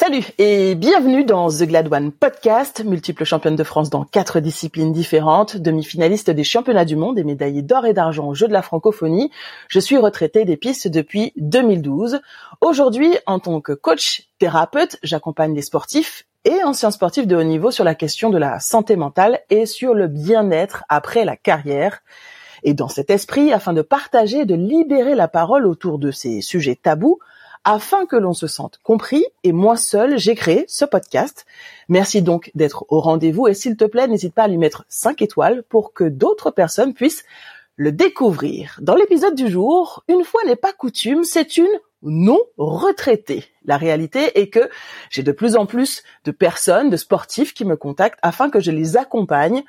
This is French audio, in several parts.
Salut et bienvenue dans The Glad One Podcast, multiple championne de France dans quatre disciplines différentes, demi-finaliste des championnats du monde et médaillée d'or et d'argent aux Jeux de la francophonie. Je suis retraitée des pistes depuis 2012. Aujourd'hui, en tant que coach thérapeute, j'accompagne les sportifs et anciens sportifs de haut niveau sur la question de la santé mentale et sur le bien-être après la carrière. Et dans cet esprit, afin de partager et de libérer la parole autour de ces sujets tabous, afin que l'on se sente compris et moi seul, j'ai créé ce podcast. Merci donc d'être au rendez-vous et s'il te plaît, n'hésite pas à lui mettre 5 étoiles pour que d'autres personnes puissent le découvrir. Dans l'épisode du jour, une fois n'est pas coutume, c'est une non retraitée. La réalité est que j'ai de plus en plus de personnes, de sportifs qui me contactent afin que je les accompagne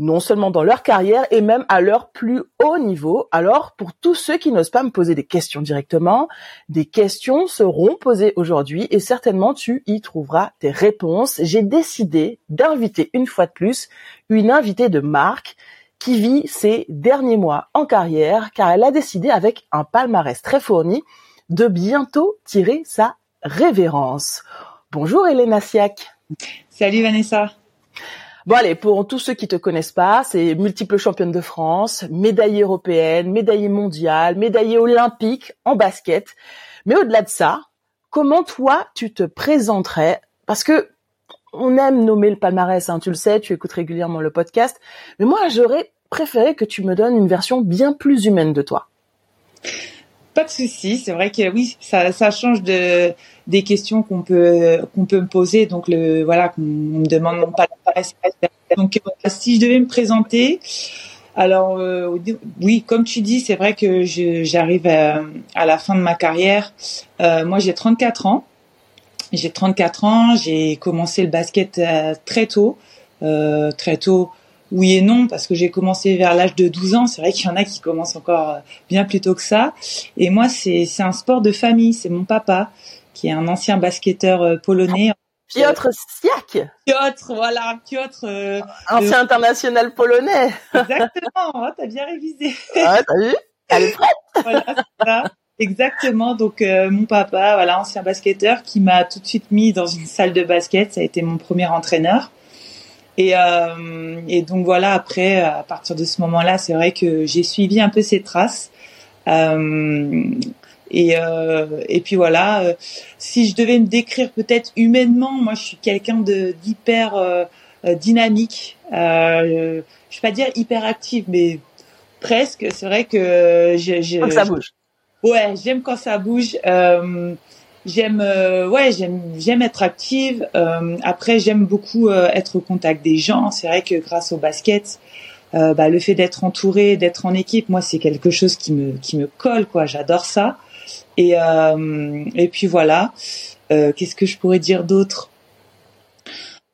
non seulement dans leur carrière et même à leur plus haut niveau. Alors, pour tous ceux qui n'osent pas me poser des questions directement, des questions seront posées aujourd'hui et certainement tu y trouveras des réponses. J'ai décidé d'inviter une fois de plus une invitée de marque qui vit ses derniers mois en carrière car elle a décidé avec un palmarès très fourni de bientôt tirer sa révérence. Bonjour Hélène Siak. Salut Vanessa. Bon allez, pour tous ceux qui te connaissent pas, c'est multiple championne de France, médaillée européenne, médaillée mondiale, médaillée olympique en basket. Mais au-delà de ça, comment toi tu te présenterais? Parce que on aime nommer le palmarès, hein, tu le sais, tu écoutes régulièrement le podcast. Mais moi, j'aurais préféré que tu me donnes une version bien plus humaine de toi. Pas de souci, c'est vrai que oui, ça, change de des questions qu'on peut qu'on peut me poser. Donc le voilà, qu'on me demande mon palmarès. Donc euh, si je devais me présenter, alors euh, oui, comme tu dis, c'est vrai que j'arrive à, la fin de ma carrière. Euh, moi, j'ai 34 ans. J'ai 34 ans. J'ai commencé le basket euh, très tôt, très tôt oui et non, parce que j'ai commencé vers l'âge de 12 ans. C'est vrai qu'il y en a qui commencent encore euh, bien plus tôt que ça. Et moi, c'est un sport de famille. C'est mon papa, qui est un ancien basketteur euh, polonais. Piotr Siak. Piotr, voilà, Piotr. Euh, ancien international polonais. Exactement, oh, t'as bien révisé. Ah, t'as vu? Elle est prête. voilà, ça. Exactement. Donc mon papa, voilà, ancien basketteur, qui m'a tout de suite mis dans une salle de basket. Ça a été mon premier entraîneur. Et, euh, et donc voilà, après, à partir de ce moment-là, c'est vrai que j'ai suivi un peu ses traces. Euh, et, euh, et puis voilà, euh, si je devais me décrire peut-être humainement, moi je suis quelqu'un de d'hyper euh, dynamique. je vais pas dire hyper active, mais presque. C'est vrai que je, je, quand ça bouge. ouais, j'aime quand ça bouge. Euh, J'aime, euh, ouais, j'aime, j'aime être active. Euh, après, j'aime beaucoup euh, être au contact des gens. C'est vrai que grâce au basket, bah, le fait d'être entouré, d'être en équipe, moi, c'est quelque chose qui me, qui me colle, quoi. J'adore ça. Et, et puis voilà. Qu'est-ce que je pourrais dire d'autre?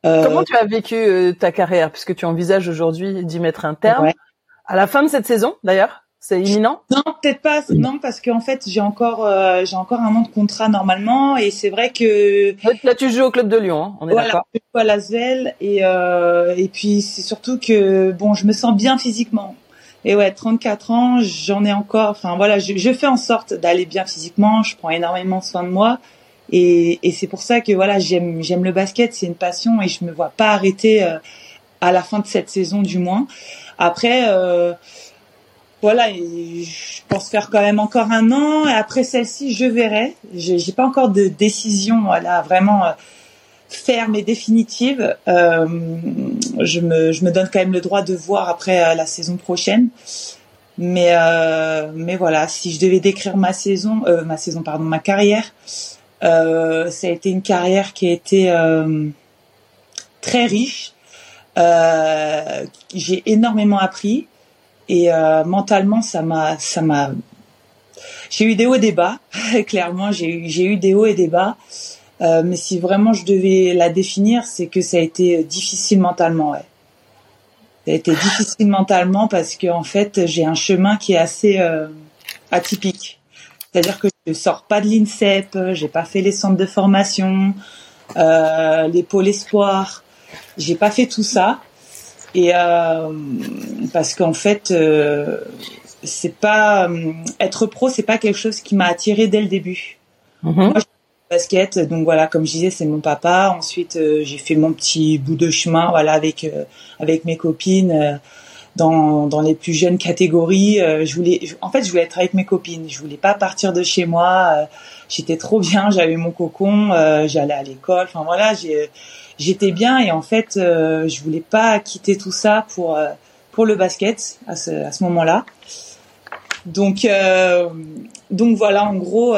Comment tu as vécu ta carrière, puisque tu envisages aujourd'hui d'y mettre un terme à la fin de cette saison, d'ailleurs c'est imminent Non, peut-être pas. Non, parce qu'en fait, j'ai encore, euh, j'ai encore un an de contrat normalement, et c'est vrai que. Là, tu joues au club de Lyon, hein, on est voilà, d'accord. Je joue à Lasvel, et euh, et puis c'est surtout que bon, je me sens bien physiquement. Et ouais, 34 ans, j'en ai encore. Enfin voilà, je, je fais en sorte d'aller bien physiquement. Je prends énormément soin de moi, et, et c'est pour ça que voilà, j'aime j'aime le basket, c'est une passion, et je me vois pas arrêter euh, à la fin de cette saison du moins. Après. Euh, voilà, je pense faire quand même encore un an. Et après celle-ci, je verrai. J'ai pas encore de décision, voilà, vraiment euh, ferme et définitive. Euh, je me, donne quand même le droit de voir après euh, la saison prochaine. Mais, mais voilà, si je devais décrire ma saison, ma saison, pardon, ma carrière, ça a été une carrière qui a été très riche. J'ai énormément appris. Et euh, mentalement, ça m'a, ça m'a. J'ai eu des hauts et des bas. Clairement, j'ai eu, j'ai eu des hauts et des bas. Euh, mais si vraiment je devais la définir, c'est que ça a été difficile mentalement. Ouais. Ça a été difficile mentalement parce que en fait, j'ai un chemin qui est assez euh, atypique. C'est-à-dire que je sors pas de l'INSEP, j'ai pas fait les centres de formation, euh, les pôles espoirs, j'ai pas fait tout ça. Et euh, parce qu'en fait, euh, c'est pas euh, être pro, c'est pas quelque chose qui m'a attiré dès le début. Mhm. Moi, basket. Donc voilà, comme je disais, c'est mon papa. Ensuite, euh, j'ai fait mon petit bout de chemin, voilà, avec euh, avec mes copines dans dans les plus jeunes catégories. je voulais, en fait, je voulais être avec mes copines. Je voulais pas partir de chez moi. J'étais trop bien. J'avais mon cocon. J'allais à l'école. Enfin voilà, j'ai j'étais bien et en fait, je voulais pas quitter tout ça pour pour le basket à ce à ce moment-là. Donc donc voilà, en gros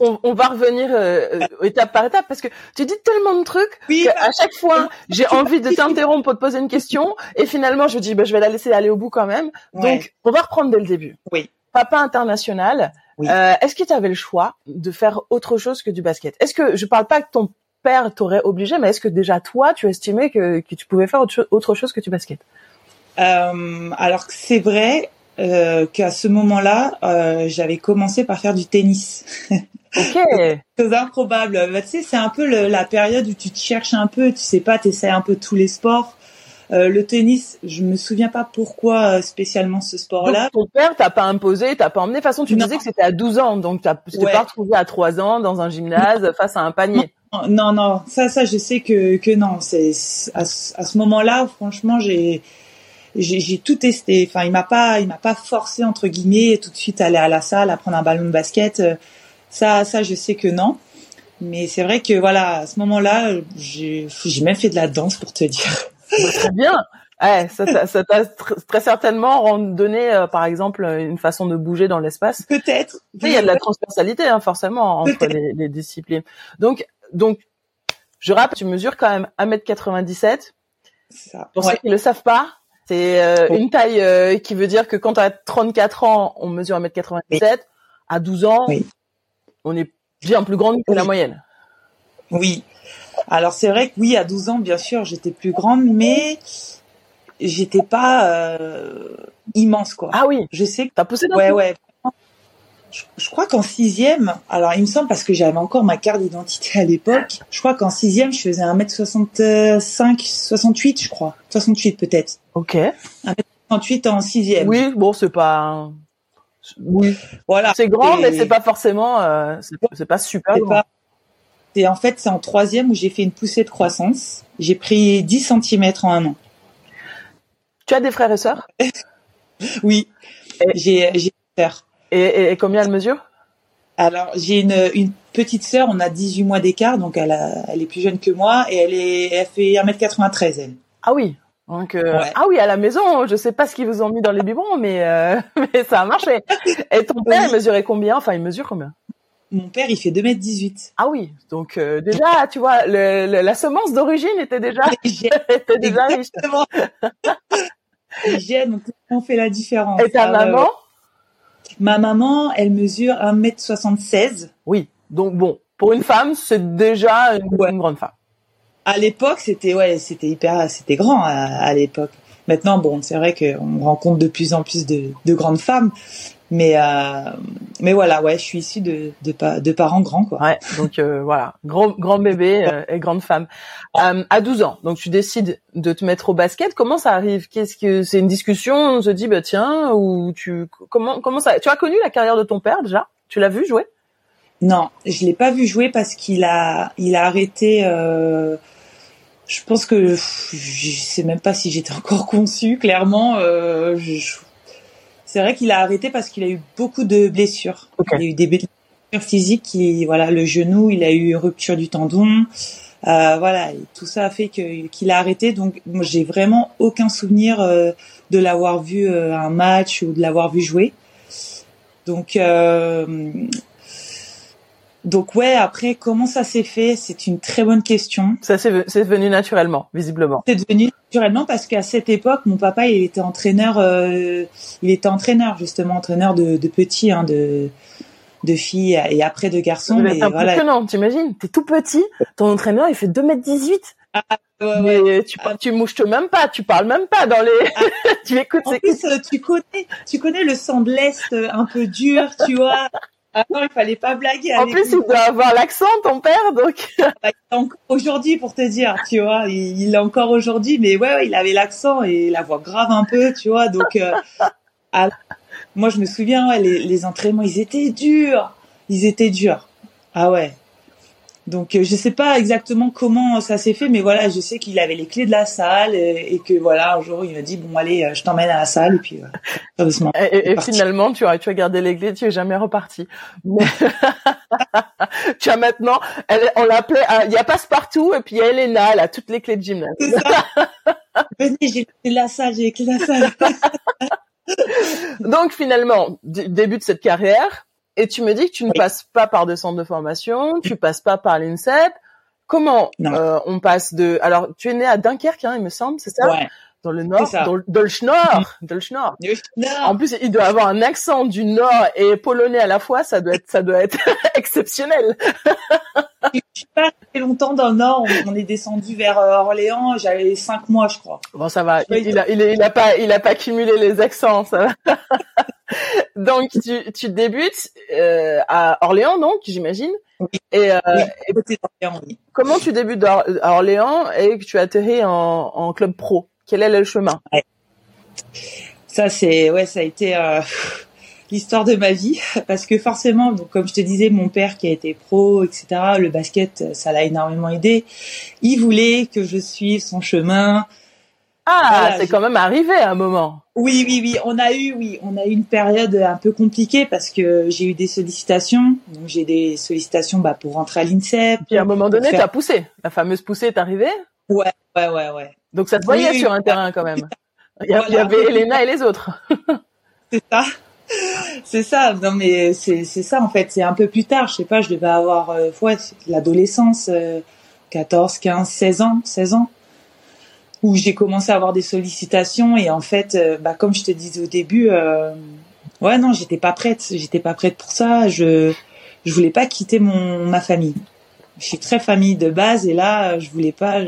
on, va revenir euh, euh, étape par étape parce que tu dis tellement de trucs oui, qu'à chaque fois j'ai envie de t'interrompre pour te poser une question et finalement je dis bah, je vais la laisser aller au bout quand même. Donc on va reprendre dès le début. Oui. Papa international. Euh, est-ce que tu avais le choix de faire autre chose que du basket? Est-ce que je parle pas que ton père t'aurait obligé, mais est-ce que déjà toi tu estimais que, que tu pouvais faire autre, chose que du basket? Alors c'est vrai, euh, qu'à ce moment-là, euh, j'avais commencé par faire du tennis. Ok. c'est improbable. Bah, tu sais, c'est un peu le, la période où tu te cherches un peu, tu sais pas, tu essaies un peu tous les sports. Euh, le tennis, je me souviens pas pourquoi euh, spécialement ce sport-là. ton père t'a pas imposé, t'as pas emmené. De toute façon, tu disais que c'était à 12 ans, donc tu t'es pas retrouvé à 3 ans dans un gymnase face à un panier. Non, non, ça, ça, je sais que que non. C'est à, à ce moment-là, franchement, j'ai j'ai tout testé. Enfin, il m'a pas, il m'a pas forcé entre guillemets tout de suite à aller à la salle, à prendre un ballon de basket. Ça, ça, je sais que non. Mais c'est vrai que voilà, à ce moment-là, j'ai même fait de la danse pour te dire. Bah, très bien. Ouais, ça t'a très certainement donné, euh, par exemple, une façon de bouger dans l'espace. Peut-être. Il y a de la transversalité, hein, forcément, entre les, les, disciplines. Donc, donc, je rappelle, tu mesures quand même 1m97. Ça. Pour ceux qui le savent pas, c'est euh, une taille euh, qui veut dire que quand tu as 34 ans, on mesure 1m97. À 12 ans, on est bien plus grande que la moyenne. Oui. Alors c'est vrai que oui, à 12 ans, bien sûr, j'étais plus grande, mais j'étais pas euh, immense quoi. Ah oui. Je sais que t'as poussé. Ouais, ouais je, crois qu'en sixième, alors il me semble parce que j'avais encore ma carte d'identité à l'époque, je crois qu'en sixième, je faisais 1m65, 68, je crois. 68 peut-être. Ok. 1m68 en sixième. Oui, bon, c'est pas... Oui. Voilà. C'est grand, mais c'est pas forcément... Euh, c'est pas super grand. Et en fait, c'est en troisième où j'ai fait une poussée de croissance. J'ai pris 10 cm en un an. Tu as des frères et sœurs? Oui. J'ai j'ai frères. Et, et, combien elle mesure? Alors, j'ai une, une petite sœur, on a 18 mois d'écart, donc elle, a, elle est plus jeune que moi, et elle, est, elle fait 1m93, elle. Ah oui. Donc, euh, ah oui, à la maison, je sais pas ce qu'ils vous ont mis dans les biberons, mais, euh, mais ça a marché. Et ton père, il mesurait combien? Enfin, il mesure combien? Mon père, il fait 2m18. Ah oui, donc euh, déjà, tu vois, le, la semence d'origine était déjà, était déjà riche. donc on fait la différence. Et ta ah maman? Ma maman, elle mesure 1m76. Oui. Donc bon, pour une femme, c'est déjà une, grande femme. À l'époque, c'était ouais, c'était hyper, c'était grand à, l'époque. Maintenant, bon, c'est vrai qu'on rencontre de plus en plus de, de grandes femmes, mais euh, mais voilà, ouais, je suis issue de de, de parents grands quoi. Ouais, donc euh, voilà, grand grand bébé euh, et grande femme. Euh, à 12 ans, donc tu décides de te mettre au basket. Comment ça arrive? Qu'est-ce que c'est une discussion? On se dit bah tiens ou tu comment comment ça Tu as connu la carrière de ton père déjà? Tu l'as vu jouer? Non, je l'ai pas vu jouer parce qu'il a il a arrêté. Euh, je pense que je sais même pas si j'étais encore conçue. Clairement, euh, je, c'est vrai qu'il a arrêté parce qu'il a eu beaucoup de blessures. Il a eu des blessures physiques, qui, voilà, le genou, il a eu rupture du tendon. Euh, voilà, tout ça a fait qu'il a arrêté. Donc, moi, j'ai vraiment aucun souvenir euh, de l'avoir vu euh, un match ou de l'avoir vu jouer. Donc, euh, donc ouais, après comment ça s'est fait, c'est une très bonne question. Ça c'est venu naturellement, visiblement. C'est devenu naturellement parce qu'à cette époque, mon papa il était entraîneur, euh, il était entraîneur justement entraîneur de, de petits, hein, de de filles et après de garçons. Mais voilà. Non, t'imagines, t'es tout petit, ton entraîneur il fait 2 m 18 ah, ouais, mais tu, ah. tu mouches même pas, tu parles même pas dans les. Ah. tu écoutes. En plus, tu connais, tu connais le sang de l'est euh, un peu dur, tu vois. Ah non, il fallait pas blaguer. En plus, il doit avoir l'accent, ton père, donc. aujourd'hui, pour te dire, tu vois, il l'a encore aujourd'hui, mais ouais, il avait l'accent et la voix grave un peu, tu vois, donc. Euh, moi, je me souviens, ouais, les, les entraînements, ils étaient durs, ils étaient durs. Ah ouais. Donc je sais pas exactement comment ça s'est fait, mais voilà, je sais qu'il avait les clés de la salle et, que voilà, un jour il m'a dit bon allez, je t'emmène à la salle et puis doucement. Et, et finalement tu as tu as gardé les clés, tu es jamais reparti. tu as maintenant, elle, on l'appelait, il y a passe-partout et puis il y a Elena, elle a toutes les clés de gymnase. Venez, j'ai la salle, j'ai la salle. Donc finalement, début de cette carrière, et tu me dis que tu ne passes pas par des centres de formation, tu passes pas par l'INSEP. Comment euh, on passe de... Alors, tu es né à Dunkerque, hein, il me semble, c'est ça? Ouais dans le nord, dans, dans, le Schnorr, dans le Schnorr. En plus, il doit avoir un accent du nord et polonais à la fois, ça doit être, ça doit être exceptionnel. je suis pas très longtemps dans le nord, on, est descendu vers euh, Orléans, j'avais cinq mois, je crois. Bon, ça va, il, il, a, il, il, a pas, il a pas cumulé les accents, ça va. donc, tu, tu débutes euh, à Orléans, donc, j'imagine. Oui. Et, euh, oui, comment tu débutes à Orléans et que tu atterris en, en club pro? Quel est le chemin? Ça c'est ouais, ça a été euh, l'histoire de ma vie parce que forcément, donc comme je te disais, mon père qui a été pro, etc. Le basket, ça l'a énormément aidé. Il voulait que je suive son chemin. Ah, c'est quand même arrivé à un moment. Oui, oui, oui. On a eu, oui, on a eu une période un peu compliquée parce que j'ai eu des sollicitations. Donc j'ai des sollicitations bah, pour rentrer à l'INSEP. Puis à un moment donné, tu as poussé. La fameuse poussée est arrivée. Ouais, ouais, ouais, ouais. Donc ça te voyait sur un terrain quand même. Il y, avait Elena et les autres. c'est ça. C'est ça. Non mais c'est c'est ça en fait. C'est un peu plus tard. Je sais pas. Je devais avoir euh, ouais, l'adolescence, 14, 15, 16 ans, 16 ans, où j'ai commencé à avoir des sollicitations et en fait, euh, bah comme je te disais au début, euh, ouais non, j'étais pas prête. J'étais pas prête pour ça. Je je voulais pas quitter mon ma famille. Je suis très famille de base et là, je voulais pas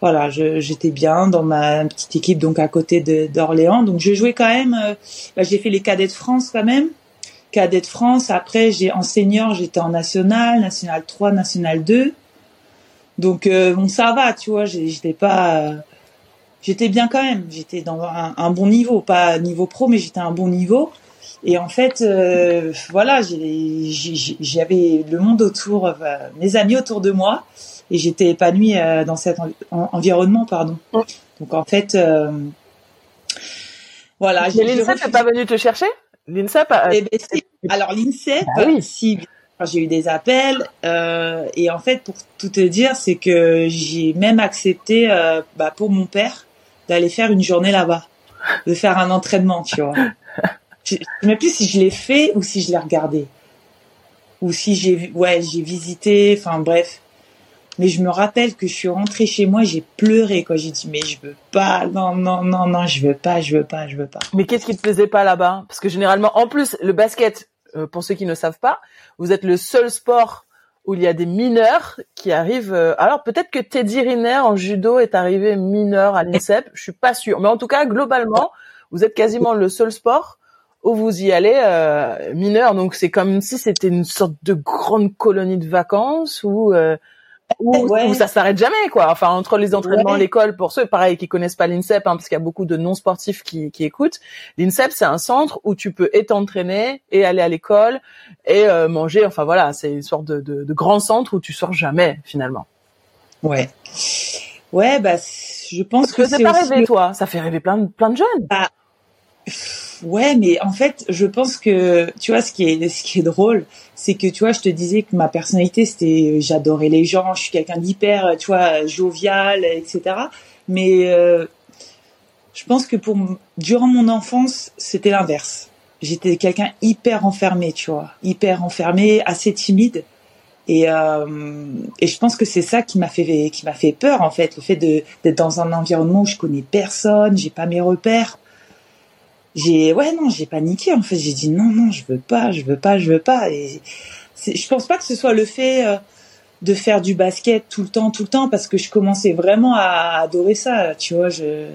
voilà, j'étais bien dans ma petite équipe donc à côté d'Orléans. Donc je jouais quand même. Euh, bah, j'ai fait les cadets de France quand même. Cadets de France. Après j'ai en senior j'étais en national, national 3, national 2. Donc euh, bon ça va, tu vois. J'étais pas. Euh, j'étais bien quand même. J'étais dans un, bon niveau, pas niveau pro, mais j'étais à un bon niveau. Et en fait, voilà, j'avais le monde autour, mes amis autour de moi et j'étais épanouie euh, dans cet environnement, pardon. Donc en fait, euh, voilà. Mais l'INSEP n'est pas venu te chercher? L'INSEP eh ben, Alors l'INSEP, ah si j'ai eu des appels euh, et en fait pour tout te dire c'est que j'ai même accepté bah, pour mon père d'aller faire une journée là-bas de faire un entraînement tu vois. Je ne sais plus si je l'ai fait ou si je l'ai regardé. Ou si j'ai ouais j'ai visité enfin bref. Mais je me rappelle que je suis rentrée chez moi, j'ai pleuré quand j'ai dit mais je veux pas, non non non non, je veux pas, je veux pas, je veux pas. Mais qu'est-ce qui te plaisait pas là-bas? Parce que généralement, en plus, le basket, euh, pour ceux qui ne savent pas, vous êtes le seul sport où il y a des mineurs qui arrivent. Euh, alors peut-être que Teddy Riner en judo est arrivé mineur à l'INSEP, je suis pas sûre. Mais en tout cas, globalement, vous êtes quasiment le seul sport où vous y allez euh, mineur. Donc c'est comme si c'était une sorte de grande colonie de vacances où où, ça s'arrête jamais quoi. Enfin entre les entraînements, l'école pour ceux pareil qui connaissent pas l'INSEP hein, parce qu'il y a beaucoup de non sportifs qui, qui écoutent. L'INSEP c'est un centre où tu peux et t'entraîner et aller à l'école et euh, manger. Enfin voilà, c'est une sorte de, de, de, grand centre où tu sors jamais finalement. Ouais. Ouais bah je pense que, que c'est pas rêvé toi. Ça fait rêver plein de plein de jeunes. Bah, Ouais, mais en fait, je pense que tu vois ce qui est ce qui est drôle, c'est que tu vois, je te disais que ma personnalité c'était j'adorais les gens, je suis quelqu'un d'hyper, tu vois, jovial, etc. Mais euh, je pense que pour durant mon enfance, c'était l'inverse. J'étais quelqu'un hyper enfermé, tu vois, hyper enfermé, assez timide. Et, euh, et je pense que c'est ça qui m'a fait qui m'a fait peur en fait, le fait de d'être dans un environnement où je connais personne, j'ai pas mes repères j'ai ouais non j'ai paniqué en fait. J'ai dit non non je veux pas je veux pas je veux pas. Et je pense pas que ce soit le fait euh, de faire du basket tout le temps tout le temps parce que je commençais vraiment à adorer ça. Tu vois je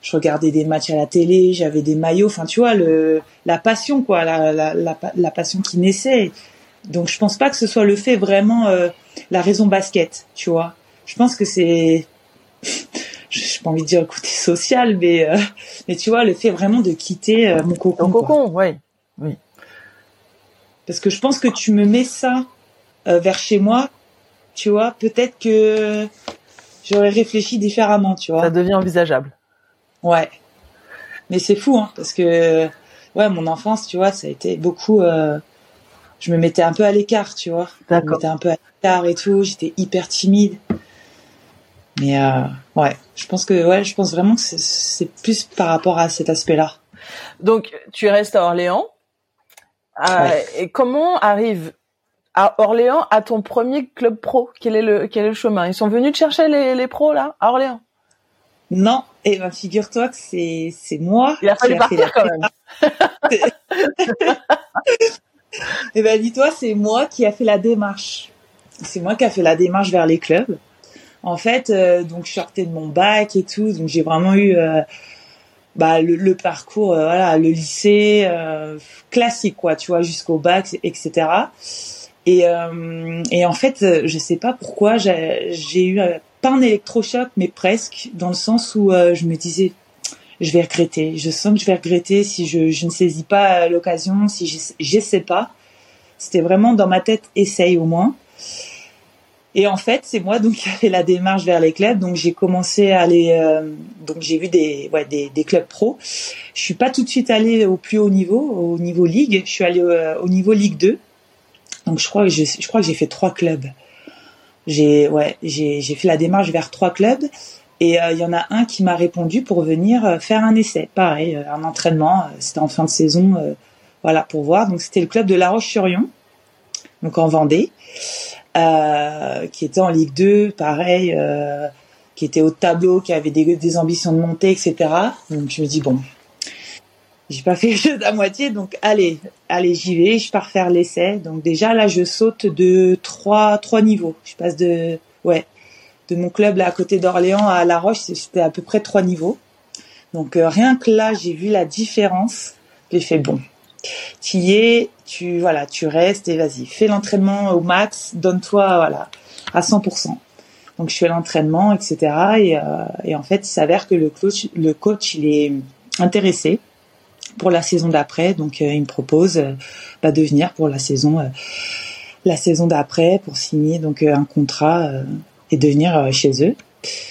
je regardais des matchs à la télé j'avais des maillots. Enfin tu vois le la passion quoi la la la, la passion qui naissait. Donc je pense pas que ce soit le fait vraiment euh, la raison basket tu vois. Je pense que c'est je pas envie de dire le côté social, mais euh, mais tu vois le fait vraiment de quitter euh, mon cocon. Mon cocon, oui, oui. Parce que je pense que tu me mets ça euh, vers chez moi, tu vois, peut-être que j'aurais réfléchi différemment, tu vois. Ça devient envisageable. Ouais. Mais c'est fou, hein, parce que ouais, mon enfance, tu vois, ça a été beaucoup. Je me mettais un peu à l'écart, tu vois. Je me mettais un peu à l'écart et tout. J'étais hyper timide. Mais euh, ouais, je pense que ouais, je pense vraiment que c'est plus par rapport à cet aspect-là. Donc, tu restes à Orléans. Euh, Et comment arrive à Orléans à ton premier club pro? Quel est le quel est le chemin? Ils sont venus te chercher les, les pros là à Orléans? Non, et eh ben figure-toi que c'est c'est moi. Il a fallu partir quand même. et eh ben dis-toi, c'est moi qui a fait la démarche. C'est moi qui a fait la démarche vers les clubs. En fait, euh, donc je sortais de mon bac et tout, donc j'ai vraiment eu euh, bah, le, parcours, euh, voilà, le lycée classique, quoi, tu vois, jusqu'au bac, etc. Et, et en fait, je sais pas pourquoi j'ai eu pas un électrochoc, mais presque, dans le sens où je me disais, je vais regretter. Je sens que je vais regretter si je, je ne saisis pas l'occasion, si j'essaie pas. C'était vraiment dans ma tête, essaye au moins. Et en fait, c'est moi donc qui a fait la démarche vers les clubs. Donc j'ai commencé à aller, euh, donc j'ai vu des, ouais, des, des clubs pro. Je suis pas tout de suite allée au plus haut niveau, au niveau ligue. Je suis allée euh, au, niveau Ligue 2. Donc je crois que je, je crois que j'ai fait trois clubs. J'ai ouais, j'ai j'ai fait la démarche vers trois clubs. Et euh, il y en a un qui m'a répondu pour venir faire un essai, pareil, un entraînement. C'était en fin de saison, voilà, pour voir. Donc c'était le club de La Roche-sur-Yon, donc en Vendée. Euh, qui était en Ligue 2, pareil, euh, qui était au tableau, qui avait des, des, ambitions de monter, etc. Donc je me dis bon, j'ai pas fait les choses à moitié, donc allez, allez, j'y vais, je pars faire l'essai. Donc déjà là, je saute de trois trois niveaux. Je passe de ouais de mon club là à côté d'Orléans à La Roche, c'était à peu près trois niveaux. Donc euh, rien que là, j'ai vu la différence. J'ai fait bon, tu y tu voilà, tu restes et vas-y, fais l'entraînement au max, donne-toi voilà à 100%. Donc je fais l'entraînement, etc. Et, euh, et, en fait, il s'avère que le coach, le coach, il est intéressé pour la saison d'après. Donc euh, il me propose euh, bah, de venir pour la saison, la saison d'après pour signer donc un contrat et de venir chez eux.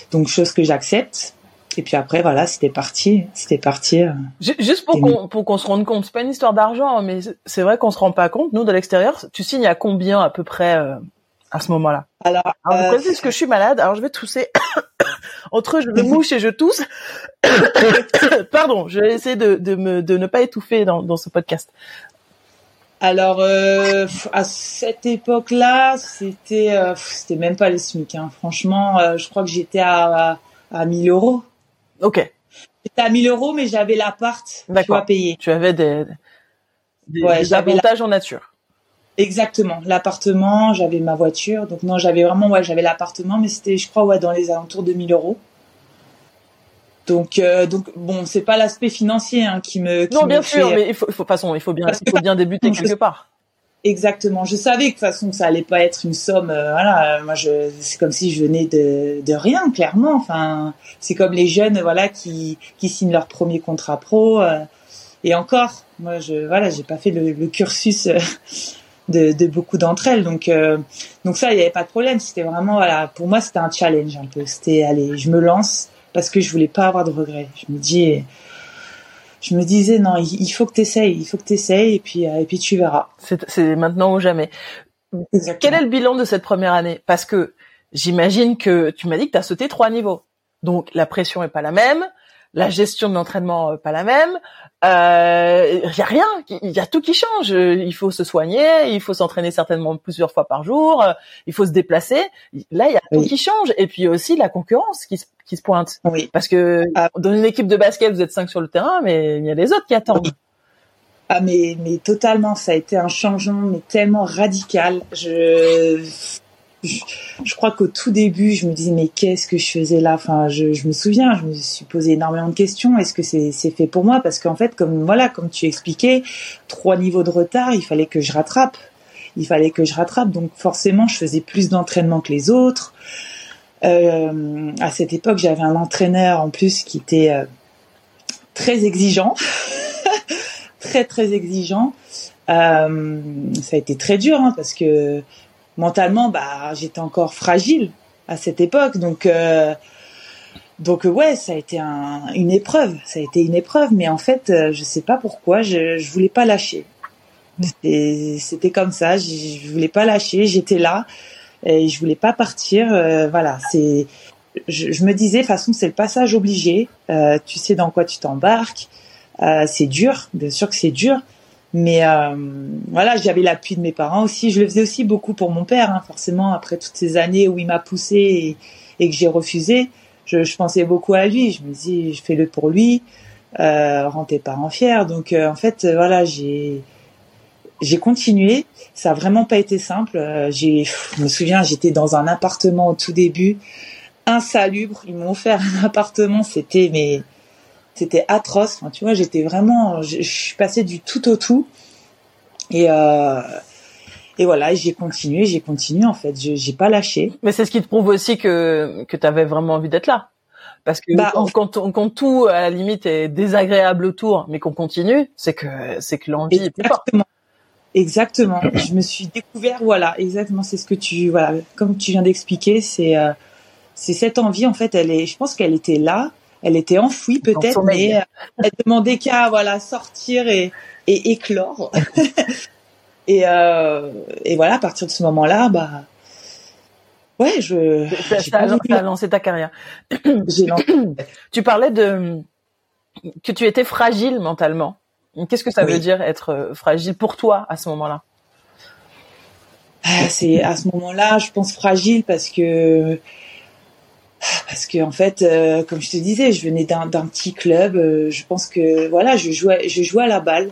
Donc chose que j'accepte. Et puis après, voilà, c'était parti, c'était parti. Euh. Juste pour qu'on pour qu'on se rende compte, c'est pas une histoire d'argent, mais c'est vrai qu'on se rend pas compte. Nous, de l'extérieur, tu signes à combien à peu près euh, à ce moment-là? Alors, alors vous euh... que je suis malade? Alors je vais tousser. Entre eux, je me mouche et je tousse. Pardon, je vais essayer de, de me de ne pas étouffer dans dans ce podcast. Alors euh, à cette époque-là, c'était euh, c'était même pas les SMIC. Hein. Franchement, je crois que j'étais à à 1000 euros. Ok. J'étais à 1000 euros, mais j'avais l'appart, tu vois, payé. Tu avais des, des, avantages en nature. Exactement, l'appartement, j'avais ma voiture, donc non, j'avais vraiment, ouais, j'avais l'appartement, mais c'était, je crois, ouais, dans les alentours de 1000 euros. Donc, euh, donc bon, c'est pas l'aspect financier hein, qui me. Qui non, bien sûr, mais il faut, il faut, façon, il faut bien, il faut bien débuter quelque part. Exactement. Je savais que de toute façon ça allait pas être une somme. Euh, voilà, moi je, c'est comme si je venais de, de rien, clairement. Enfin, c'est comme les jeunes, voilà, qui qui signent leur premier contrat pro. Euh, et encore, moi je, voilà, j'ai pas fait le, le cursus euh, de, de, beaucoup d'entre elles. Donc donc ça, il y avait pas de problème. C'était vraiment, voilà, pour moi c'était un challenge un peu. C'était, allez, je me lance parce que je voulais pas avoir de regrets. Je me dis je me disais non, il, faut que tu essayes, il faut que tu essayes et puis euh, et puis tu verras. C'est maintenant ou jamais. Quel est le bilan de cette première année? Parce que j'imagine que tu m'as dit que tu as sauté trois niveaux. Donc la pression est pas la même, la gestion de l'entraînement euh, pas la même. Il euh, y a rien, il y a tout qui change. Il faut se soigner, il faut s'entraîner certainement plusieurs fois par jour, euh, il faut se déplacer. Là, il y a tout qui change. Et puis aussi la concurrence qui, qui se pointe. Oui. Parce que ah. dans une équipe de basket, vous êtes cinq sur le terrain, mais il y a les autres qui attendent. Ah mais mais totalement, ça a été un changement mais tellement radical. Je je, crois qu'au tout début, je me disais mais qu'est-ce que je faisais là? Enfin, je, me souviens, je me suis posé énormément de questions. Est-ce que c'est fait pour moi? Parce qu'en fait, comme voilà, comme tu expliquais, trois niveaux de retard, il fallait que je rattrape. Il fallait que je rattrape. Donc forcément, je faisais plus d'entraînement que les autres. Euh, à cette époque, j'avais un entraîneur en plus qui était euh, très exigeant, très très exigeant. Euh, ça a été très dur hein, parce que mentalement, bah, j'étais encore fragile à cette époque. Donc, euh, donc ouais, ça a été un, une épreuve. Ça a été une épreuve, mais en fait, euh, je sais pas pourquoi, je, je voulais pas lâcher. C'était comme ça. Je, je voulais pas lâcher. J'étais là et je voulais pas partir. Euh, voilà, c'est. Je, je, me disais, de toute façon, c'est le passage obligé. Euh, tu sais dans quoi tu t'embarques. Euh, c'est dur, bien sûr que c'est dur, mais euh, voilà, j'avais l'appui de mes parents aussi. Je le faisais aussi beaucoup pour mon père, hein, forcément. Après toutes ces années où il m'a poussé et, et, que j'ai refusé, je, je, pensais beaucoup à lui. Je me dis, je fais le pour lui, euh, rends tes parents fiers. Donc euh, en fait, euh, voilà, j'ai j'ai continué. Ça a vraiment pas été simple. Euh, j'ai, je me souviens, j'étais dans un appartement au tout début, insalubre. Ils m'ont offert un appartement. C'était mais c'était atroce. Enfin, tu vois, j'étais vraiment, je, suis passée du tout au tout. Et euh, et voilà, j'ai continué, j'ai continué en fait. Je j'ai pas lâché. Mais c'est ce qui te prouve aussi que que tu avais vraiment envie d'être là. Parce que bah, quand, quand, quand, tout à la limite est désagréable autour, mais qu'on continue, c'est que c'est que l'envie est plus forte. Exactement. je me suis découvert, voilà, exactement. C'est ce que tu, voilà, comme tu viens d'expliquer, c'est euh, c'est cette envie en fait. Elle est, je pense qu'elle était là, elle était enfouie peut-être, mais euh, elle demandait qu'à voilà sortir et, et éclore. et, euh, et voilà, à partir de ce moment-là, bah ouais, je. Ça, a, lancé ta carrière. Tu parlais de que tu étais fragile mentalement. Qu'est-ce que ça oui. veut dire être euh, fragile pour toi à ce moment-là? Ah, C'est à ce moment-là, je pense fragile parce que parce que en fait, euh, comme je te disais, je venais d'un petit club. Euh, je pense que voilà, je jouais, je jouais à la balle.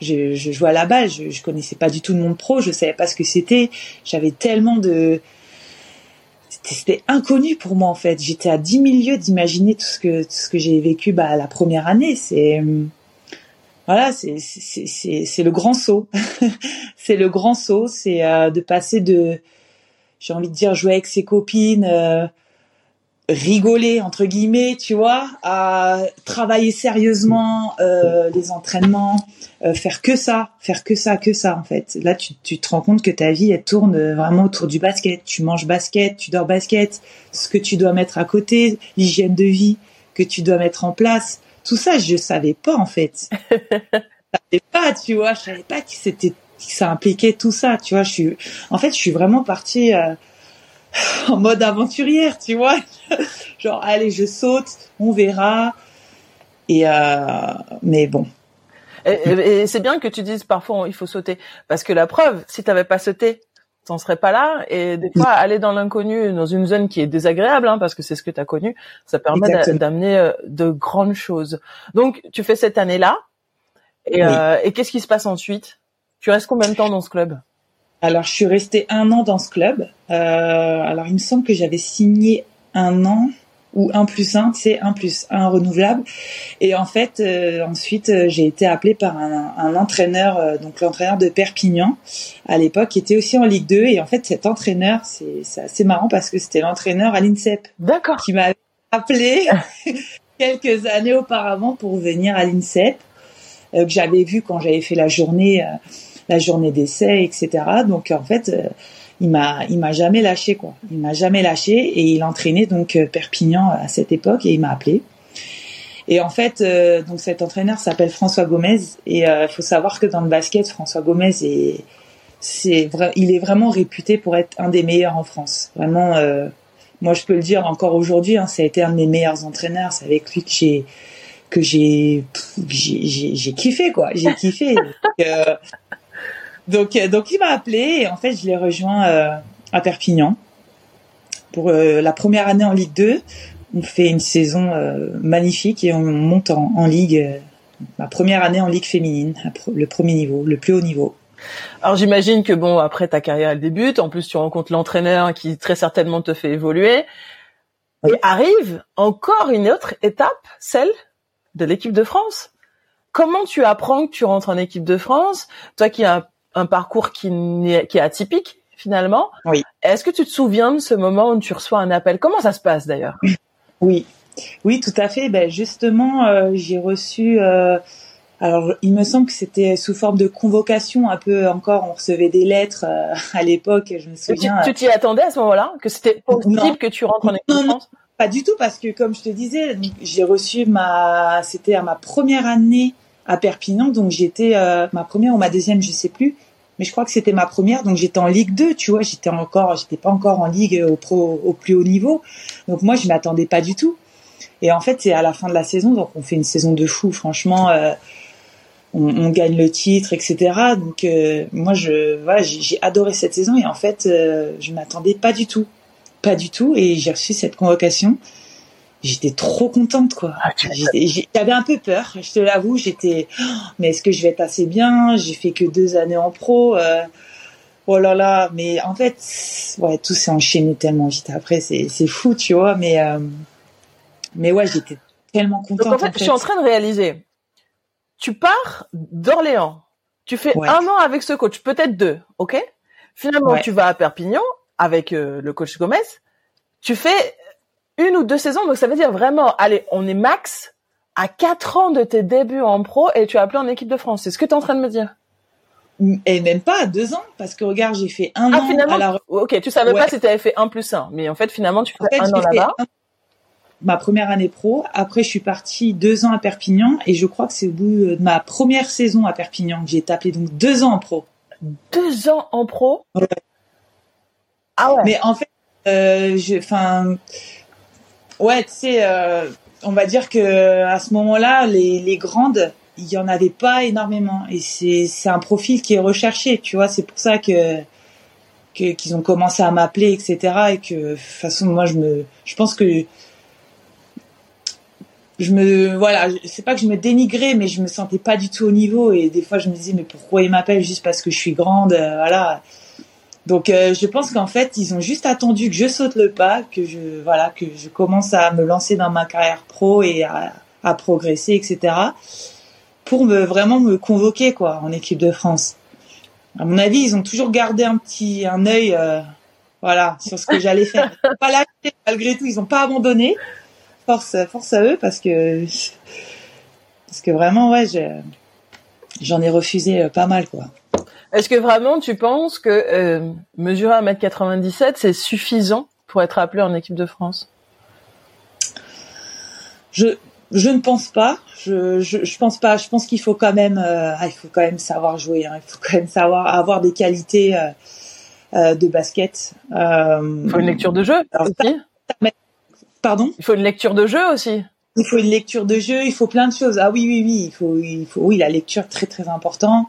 Je, je jouais à la balle. Je, je connaissais pas du tout le monde pro. Je savais pas ce que c'était. J'avais tellement de c'était inconnu pour moi en fait. J'étais à 10 milieux d'imaginer tout ce que tout ce que j'ai vécu bah, la première année. C'est voilà, c'est c'est c'est le grand saut. c'est le grand saut, c'est euh, de passer de j'ai envie de dire jouer avec ses copines, euh, rigoler entre guillemets, tu vois, à travailler sérieusement euh, les entraînements, euh, faire que ça, faire que ça, que ça en fait. Là, tu, tu te rends compte que ta vie elle tourne vraiment autour du basket. Tu manges basket, tu dors basket, ce que tu dois mettre à côté, l'hygiène de vie que tu dois mettre en place. Tout ça, je savais pas en fait. je savais pas, tu vois, je savais pas que c'était que ça impliquait tout ça, tu vois. Je suis, en fait, je suis vraiment partie. Euh, en mode aventurière, tu vois. Genre, allez, je saute, on verra. Et euh, mais bon. Et, et c'est bien que tu dises parfois il faut sauter parce que la preuve, si t'avais pas sauté, t'en serais pas là. Et des fois, aller dans l'inconnu, dans une zone qui est désagréable, hein, parce que c'est ce que tu as connu, ça permet d'amener euh, de grandes choses. Donc, tu fais cette année-là. Et, oui. euh, et qu'est-ce qui se passe ensuite? Tu restes combien de temps dans ce club? Alors, je suis restée un an dans ce club. Euh, alors, il me semble que j'avais signé un an ou un plus un, c'est un plus un renouvelable. Et en fait, euh, ensuite, euh, j'ai été appelée par un, un entraîneur, euh, donc l'entraîneur de Perpignan à l'époque, qui était aussi en Ligue 2. Et en fait, cet entraîneur, c'est assez marrant parce que c'était l'entraîneur à l'INSEP. D'accord. Qui m'avait appelé quelques années auparavant pour venir à l'INSEP, euh, que j'avais vu quand j'avais fait la journée la journée d'essai, etc. Donc en fait, euh, il m'a il m'a jamais lâché quoi. Il m'a jamais lâché et il entraînait donc euh, Perpignan à cette époque et il m'a appelé. Et en fait, euh, donc cet entraîneur s'appelle François Gomez et il faut savoir que dans le basket, François Gomez est c'est il est vraiment réputé pour être un des meilleurs en France. Vraiment, moi je peux le dire encore aujourd'hui, hein, ça a été un de mes meilleurs entraîneurs. C'est avec lui que j'ai que j'ai j'ai kiffé quoi. J'ai kiffé. donc, donc il m'a appelé et en fait je l'ai rejoint euh, à Perpignan pour euh, la première année en Ligue 2. On fait une saison euh, magnifique et on monte en, en Ligue, euh, ma première année en Ligue féminine, le premier niveau, le plus haut niveau. Alors j'imagine que bon après ta carrière elle débute, en plus tu rencontres l'entraîneur qui très certainement te fait évoluer. Et arrive encore une autre étape, celle de l'équipe de France. Comment tu apprends que tu rentres en équipe de France, toi qui as un parcours qui, est, qui est atypique finalement. Oui. Est-ce que tu te souviens de ce moment où tu reçois un appel? Comment ça se passe d'ailleurs? Oui, oui, tout à fait. Ben justement, euh, j'ai reçu euh, Alors, il me semble que c'était sous forme de convocation, un peu encore. On recevait des lettres euh, à l'époque. Je me souviens. Tu t'y attendais à ce moment-là? Que c'était possible que tu rentres en France Pas du tout, parce que comme je te disais, j'ai reçu ma. C'était à ma première année à Perpignan, donc j'étais ma première ou ma deuxième, je sais plus. Mais je crois que c'était ma première, donc j'étais en Ligue 2, tu vois. J'étais encore, j'étais pas encore en Ligue au pro, au plus haut niveau. Donc moi, je m'attendais pas du tout. Et en fait, c'est à la fin de la saison, donc on fait une saison de fou, franchement. Euh, on, gagne le titre, etc. Donc euh, moi, je, voilà, j'ai adoré cette saison et en fait, euh, je m'attendais pas du tout, pas du tout, et j'ai reçu cette convocation. J'étais trop contente, quoi. Ah, j'avais un peu peur, je te l'avoue. J'étais, oh, mais est-ce que je vais être assez bien? J'ai fait que deux années en pro. Euh, oh là là, mais en fait, ouais, tout s'est enchaîné tellement vite. Après, c'est fou, tu vois. Mais mais ouais, j'étais tellement contente. Donc en fait, je suis en train de réaliser tu pars d'Orléans, tu fais un an avec ce coach, peut-être deux, ok? Finalement, tu vas à Perpignan avec euh, le coach Gomez, tu fais une ou deux saisons, donc ça veut dire vraiment, allez, on est max à quatre ans de tes débuts en pro et tu as appelé en équipe de France. C'est ce que tu es en train de me dire et même pas à deux ans, parce que regarde, j'ai fait un ah, an. Finalement, Ok, tu savais pas si tu avais fait un plus un, mais en fait, finalement, tu fais un an là-bas ma première année pro. Après, je suis partie deux ans à Perpignan et je crois que c'est au bout de ma première saison à Perpignan que j'ai appelée donc deux ans en pro. Deux ans en pro? Ouais. Ah ouais. Mais en fait, euh, enfin, ouais, tu sais, euh, on va dire que à ce moment-là, les, grandes, il y en avait pas énormément et c'est c'est un profil qui est recherché, tu vois. C'est pour ça que qu'ils ont commencé à m'appeler, etc. Et que de toute façon, moi, je me, je pense que je me voilà c'est pas que je me dénigrais mais je me sentais pas du tout au niveau et des fois je me disais mais pourquoi ils m'appellent juste parce que je suis grande euh, voilà donc euh, je pense qu'en fait ils ont juste attendu que je saute le pas que je voilà que je commence à me lancer dans ma carrière pro et à, à progresser etc pour me vraiment me convoquer quoi en équipe de France. À mon avis ils ont toujours gardé un petit un œil euh, voilà sur ce que j'allais faire. Pas lâché malgré tout ils ont pas abandonné. Force, force à eux parce que parce que vraiment ouais, j'en ai refusé euh, pas mal quoi. Est-ce que vraiment tu penses que euh, mesurer 1m97 c'est suffisant pour être appelé en équipe de France? Je je ne pense pas. Je, je, je pense pas. Je pense qu'il faut quand même, euh, ah, il faut quand même savoir jouer. Hein. Il faut quand même savoir avoir des qualités euh, de basket. Il faut une lecture de jeu aussi. Pardon? Il faut une lecture de jeu aussi. Il faut une lecture de jeu, il faut plein de choses. Ah oui, oui, oui, il faut, il faut, oui, la lecture très très important.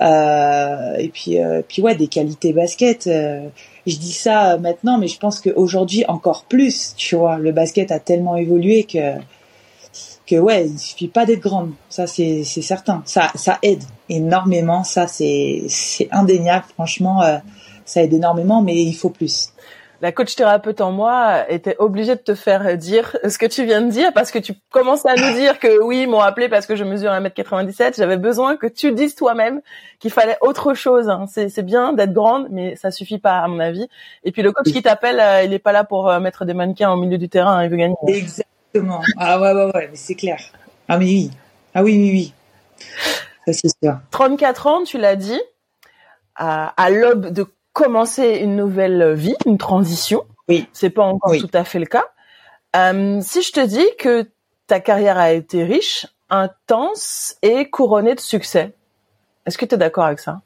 Euh, et puis, euh, puis ouais, des qualités basket. Euh, je dis ça maintenant, mais je pense qu'aujourd'hui encore plus. Tu vois, le basket a tellement évolué que que ouais, il suffit pas d'être grande. Ça c'est c'est certain. Ça ça aide énormément. Ça c'est c'est indéniable. Franchement, euh, ça aide énormément, mais il faut plus la coach thérapeute en moi était obligée de te faire dire ce que tu viens de dire parce que tu commences à nous dire que oui, ils m'ont appelé parce que je mesure 1m97. J'avais besoin que tu dises toi-même qu'il fallait autre chose. Hein. C'est bien d'être grande, mais ça suffit pas à mon avis. Et puis le coach qui t'appelle, euh, il est pas là pour euh, mettre des mannequins au milieu du terrain. Hein, il veut gagner. Exactement. Ah ouais, ouais, ouais, mais c'est clair. Ah mais oui. Ah oui, oui, oui. Ça c'est sûr. 34 ans, tu l'as dit, à, à l'aube de commencer une nouvelle vie, une transition. Oui. C'est pas encore tout à fait le cas. Euh, si je te dis que ta carrière a été riche, intense et couronnée de succès, est-ce que tu es d'accord avec ça?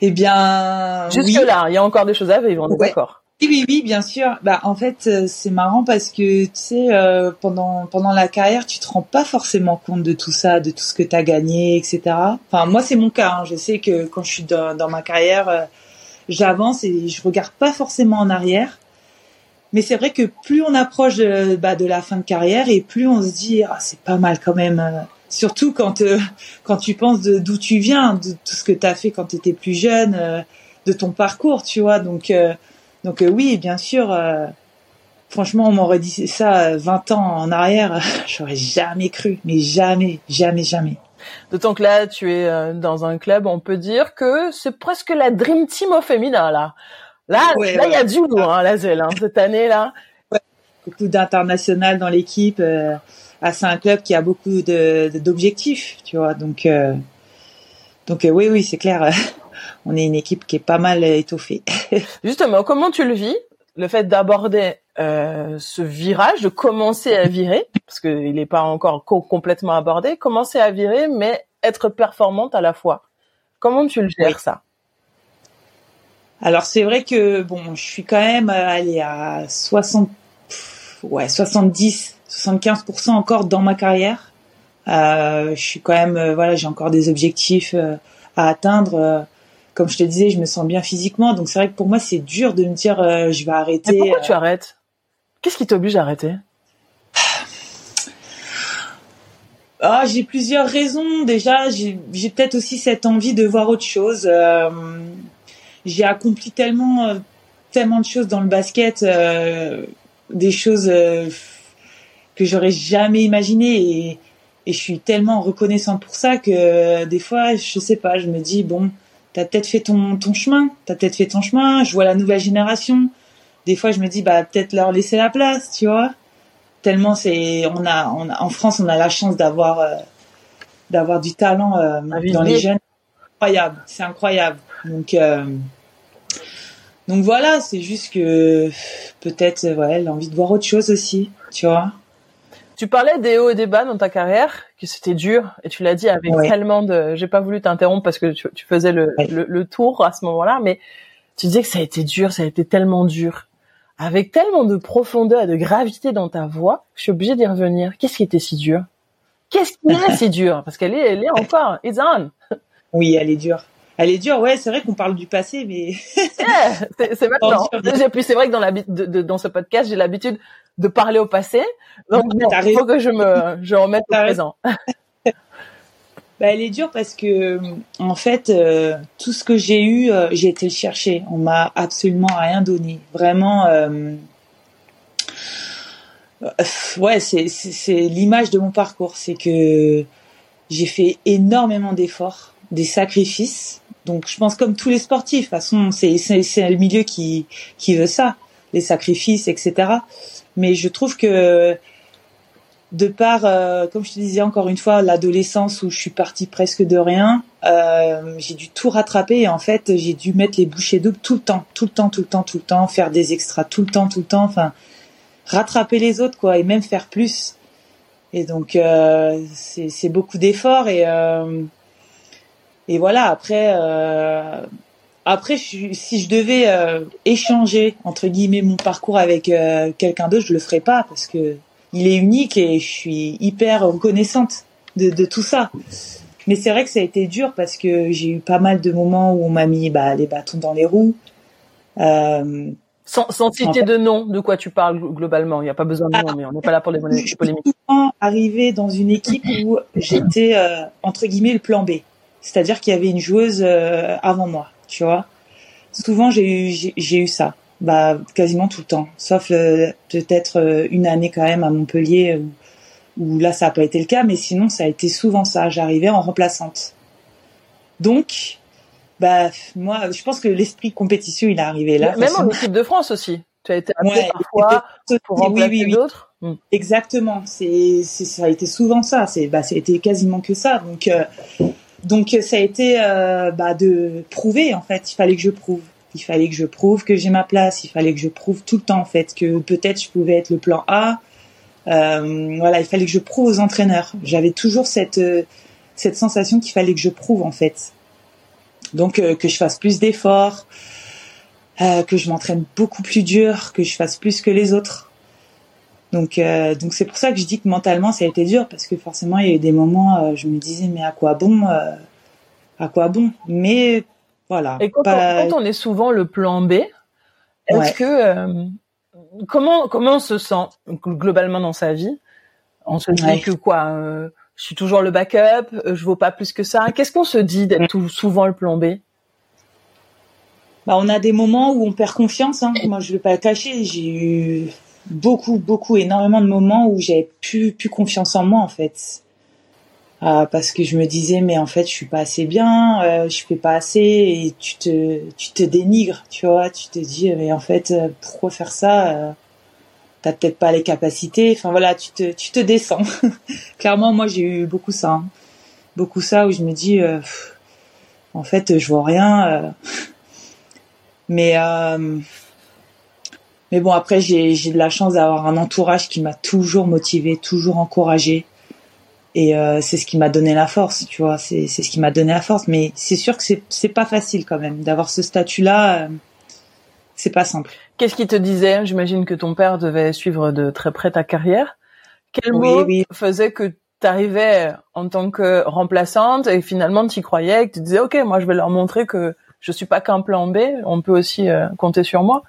Eh bien, jusque là, il y a encore des choses à vivre, on est d'accord. Oui, oui, bien sûr. Bah, en fait, euh, c'est marrant parce que tu sais, euh, pendant pendant la carrière, tu te rends pas forcément compte de tout ça, de tout ce que tu as gagné, etc. Enfin, moi, c'est mon cas. Hein. Je sais que quand je suis dans, dans ma carrière, euh, j'avance et je regarde pas forcément en arrière. Mais c'est vrai que plus on approche de, bah, de la fin de carrière et plus on se dit, ah, c'est pas mal quand même. Surtout quand quand tu penses d'où tu viens, de tout ce que tu as fait quand tu étais plus jeune, de ton parcours, tu vois. Donc donc euh, oui, bien sûr. Euh, franchement, on m'aurait dit ça 20 euh, ans en arrière, j'aurais jamais cru, mais jamais, jamais, jamais. D'autant que là, tu es dans un club, on peut dire que c'est presque la dream team au féminin là. Là, là, il y a du lourd, hein, la Zelle, hein, cette année là. Beaucoup d'international dans l'équipe. ah, c'est un club qui a beaucoup de d'objectifs, tu vois. Donc donc oui oui c'est clair. on est une équipe qui est pas mal étoffée. Justement, comment tu le vis le fait d'aborder euh, ce virage, de commencer à virer, parce qu'il n'est pas encore complètement abordé, commencer à virer, mais être performante à la fois. Comment tu le gères ça? Alors c'est vrai que bon, je suis quand même euh, allée à 60, ouais 70, 75% encore dans ma carrière. Euh, je suis quand même, euh, voilà, j'ai encore des objectifs à atteindre comme je te disais, je me sens bien physiquement. Donc c'est vrai que pour moi, c'est dur de me dire je vais arrêter. pourquoi tu arrêtes? Qu'est-ce qui t'oblige à arrêter? Ah, j'ai plusieurs raisons. Déjà, j'ai peut-être aussi cette envie de voir autre chose. Euh, j'ai accompli tellement, euh, tellement de choses dans le basket, euh, des choses que j'aurais jamais imaginées et, et, je suis tellement reconnaissante pour ça que des fois, je sais pas, je me dis bon, t'as peut-être fait ton ton chemin, t'as peut-être fait ton chemin. Je vois la nouvelle génération. Des fois, je me dis bah peut-être leur laisser la place, tu vois. Tellement c'est on a, on a en France on a la chance d'avoir euh, d'avoir du talent euh, dans les jeunes. Incroyable. C'est incroyable. Donc euh, donc voilà c'est juste que peut-être ouais l'envie de voir autre chose aussi tu vois tu parlais des hauts et des bas dans ta carrière, que c'était dur, et tu l'as dit avec tellement de. J'ai pas voulu t'interrompre parce que tu, tu faisais le, le, le, tour à ce moment-là, mais tu disais que ça a été dur, ça a été tellement dur avec tellement de profondeur et de gravité dans ta voix, je suis obligée d'y revenir. Qu'est-ce qui était si dur? Qu'est-ce qui est si dur? Parce qu'elle est, elle est encore, it's on. Oui, elle est dure. Elle est dure, ouais. C'est vrai qu'on parle du passé, mais c'est maintenant. puis c'est vrai que dans, la, dans ce podcast, j'ai l'habitude de parler au passé, donc il faut que je me, je remette au présent. Bah, elle est dure parce que en fait euh, tout ce que j'ai eu, euh, j'ai été le chercher. On m'a absolument rien donné. Vraiment. Euh, ouais, c'est c'est l'image de mon parcours, c'est que j'ai fait énormément d'efforts, des sacrifices. Donc je pense comme tous les sportifs, de toute façon c'est c'est le milieu qui qui veut ça, les sacrifices, etc. Mais je trouve que de par, euh, comme je te disais encore une fois, l'adolescence où je suis partie presque de rien, euh, j'ai dû tout rattraper et en fait j'ai dû mettre les bouchées doubles tout le temps, tout le temps, tout le temps, tout le temps, faire des extras tout le temps, tout le temps, enfin rattraper les autres quoi et même faire plus. Et donc euh, c'est beaucoup d'efforts et et voilà après après si je devais échanger entre guillemets mon parcours avec quelqu'un d'autre je le ferais pas parce que il est unique et je suis hyper reconnaissante de, de tout ça. Mais c'est vrai que ça a été dur parce que j'ai eu pas mal de moments où on m'a mis bah, les bâtons dans les roues. Euh, sans, sans citer de nom, de quoi tu parles globalement. Il n'y a pas besoin de nom, mais on n'est pas là pour les polémiques. Je suis arrivé dans une équipe où j'étais euh, entre guillemets le plan B, c'est-à-dire qu'il y avait une joueuse euh, avant moi, tu vois. Souvent j'ai eu j'ai eu ça bah quasiment tout le temps, sauf euh, peut-être euh, une année quand même à Montpellier où, là ça n'a pas été le cas, mais sinon ça a été souvent ça. J'arrivais en remplaçante. Donc, bah moi, je pense que l'esprit compétition il est arrivé là. Même en équipe de France aussi. Tu as été appelé parfois pour remplacer oui, oui, d'autres. Hmm. Exactement. C'est ça a été souvent ça. C'est bah ça a été quasiment que ça. Donc euh, donc ça a été bah, de prouver en fait. Il fallait que je prouve il fallait que je prouve que j'ai ma place, il fallait que je prouve tout le temps en fait que peut-être je pouvais être le plan A. Euh, voilà, il fallait que je prouve aux entraîneurs. J'avais toujours cette euh, cette sensation qu'il fallait que je prouve en fait. Donc euh, que je fasse plus d'efforts, que je m'entraîne beaucoup plus dur, que je fasse plus que les autres. Donc donc c'est pour ça que je dis que mentalement ça a été dur parce que forcément il y a eu des moments je me disais mais à quoi bon à quoi bon? Mais et quand, on, est souvent le plan B, est-ce que euh, comment comment on se sent globalement dans sa vie? On se dit que quoi euh, Je suis toujours le backup, euh, je vaux pas plus que ça? Qu'est-ce qu'on se dit d'être souvent le plan B? Bah, on a des moments où on perd confiance. Hein. Moi, je vais pas le cacher. J'ai eu beaucoup, beaucoup, énormément de moments où j'avais plus, plus confiance en moi, en fait. Euh, parce que je me disais mais en fait je suis pas assez bien, euh, je fais pas assez et tu te tu te dénigres, tu vois, tu te dis mais en fait euh, pourquoi faire ça t'as peut-être pas les capacités. Enfin voilà, tu te, tu te descends. Clairement, moi j'ai eu beaucoup ça, hein. beaucoup ça où je me dis, euh, en fait, je vois rien. Euh. mais euh, mais bon, après j'ai j'ai de la chance d'avoir un entourage qui m'a toujours motivé, toujours encouragé. Et c'est ce qui m'a donné la force, tu vois. C'est c'est ce qui m'a donné la force. Mais c'est sûr que c'est c'est pas facile quand même d'avoir ce statut-là. c'est pas simple. Qu'est-ce qu'il te disait? J'imagine que ton père devait suivre de très près ta carrière. Quel mot faisait que tu arrivais en tant que remplaçante et finalement tu y croyais, que tu disais ok, moi je vais leur montrer que je suis pas qu'un plan B, on peut aussi euh, compter sur moi.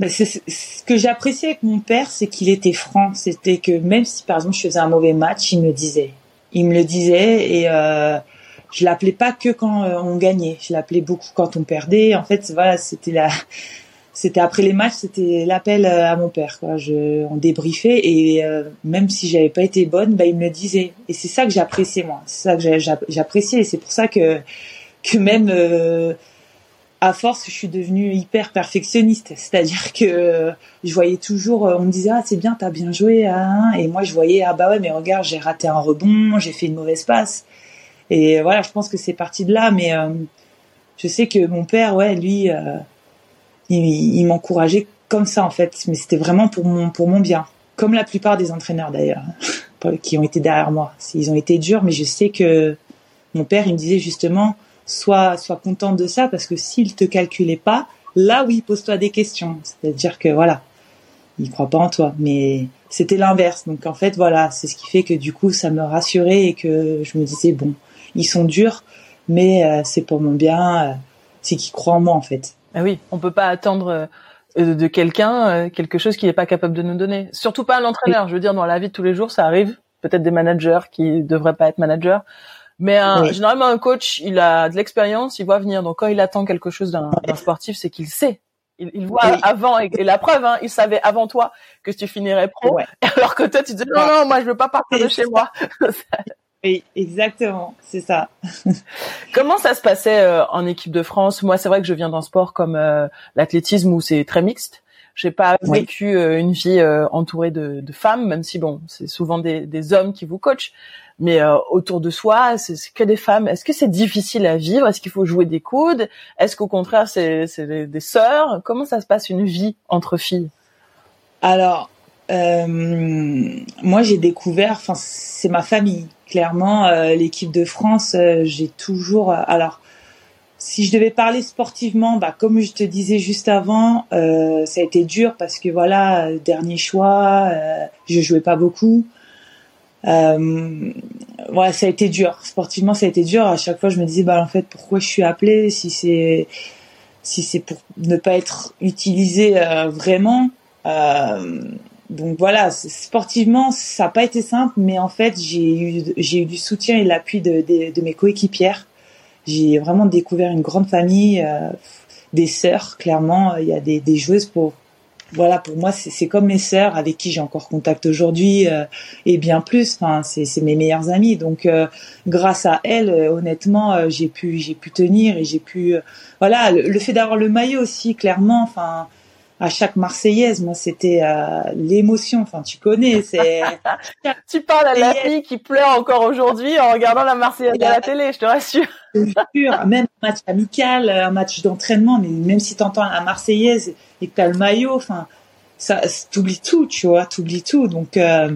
Mais ce que j'appréciais avec mon père, c'est qu'il était franc. C'était que même si par exemple je faisais un mauvais match, il me le disait. Il me le disait et euh, je l'appelais pas que quand euh, on gagnait. Je l'appelais beaucoup quand on perdait. En fait, voilà, c'était la c'était après les matchs, c'était l'appel euh, à mon père. Quoi. Je, on débriefait et euh, même si j'avais pas été bonne, bah, il me le disait. Et c'est ça que j'appréciais moi. C'est ça que j'appréciais et c'est pour ça que que même euh, à force, je suis devenue hyper perfectionniste. C'est-à-dire que je voyais toujours, on me disait ah c'est bien, t'as bien joué, hein. et moi je voyais ah bah ouais mais regarde j'ai raté un rebond, j'ai fait une mauvaise passe. Et voilà, je pense que c'est parti de là. Mais je sais que mon père, ouais, lui il, m'encourageait comme ça en fait, mais c'était vraiment pour mon pour mon bien, comme la plupart des entraîneurs d'ailleurs qui ont été derrière moi. Ils ont été durs, mais je sais que mon père il me disait justement sois sois content de ça parce que s'il te calculait pas, là oui pose-toi des questions. C'est-à-dire que voilà, il croit pas en toi, mais c'était l'inverse. Donc en fait voilà, c'est ce qui fait que du coup ça me rassurait et que je me disais bon, ils sont durs, mais euh, c'est pour mon bien, euh, c'est qu'ils croient en moi en fait. Ah oui, on peut pas attendre euh, de quelqu'un euh, quelque chose qu'il n'est pas capable de nous donner. Surtout pas un entraîneur. Je veux dire, dans la vie de tous les jours, ça arrive. Peut-être des managers qui devraient pas être managers. Mais généralement, un coach, il a de l'expérience, il voit venir. Donc, quand il attend quelque chose d'un sportif, c'est qu'il sait. Il, voit avant. Et, la preuve, hein, il savait avant toi que tu finirais pro. Alors que toi, tu dis, non, non, moi, je veux pas partir de chez moi. Oui, exactement, c'est ça. Comment ça se passait euh, en équipe de France? Moi, c'est vrai que je viens d'un sport comme euh, l'athlétisme où c'est très mixte. J'ai pas vécu euh, une vie entourée de, de, femmes, même si bon, c'est souvent des, des, hommes qui vous coachent, mais autour de soi, c'est que des femmes. Est-ce que c'est difficile à vivre? Est-ce qu'il faut jouer des coudes? Est-ce qu'au contraire, c'est des, sœurs? Comment ça se passe une vie entre filles? Alors, moi, j'ai découvert. Enfin, c'est ma famille clairement, euh, l'équipe de France, euh, j'ai toujours. Euh, alors, si je devais parler sportivement, bah comme je te disais juste avant, ça a été dur parce que voilà, dernier choix, je jouais pas beaucoup. Voilà, ça a été dur. Sportivement, ça a été dur. À chaque fois, je me disais, bah en fait, pourquoi je suis appelée si c'est si c'est pour ne pas être utilisé vraiment. Euh, donc voilà, sportivement, ça n'a pas été simple, mais en fait, j'ai eu, j'ai eu du soutien et l'appui de, de, mes coéquipières. J'ai vraiment découvert une grande famille, euh, des sœurs, clairement. Il y a des, des joueuses pour, voilà, pour moi, c'est comme mes sœurs avec qui j'ai encore contact aujourd'hui euh, et bien plus. Enfin, c'est mes meilleures amies. Donc, euh, grâce à elles, honnêtement, j'ai pu, j'ai pu tenir et j'ai pu, voilà, le, le fait d'avoir le maillot aussi, clairement. Enfin, à chaque Marseillaise, moi, c'était euh, l'émotion. Enfin, tu connais, c'est. tu parles à la fille qui pleure encore aujourd'hui en regardant la Marseillaise à la télé, je te rassure. même un match amical, un match d'entraînement, mais même si tu entends la Marseillaise et que tu as le maillot, enfin, ça, t'oublies tout, tu vois, t'oublies tout. Donc, euh,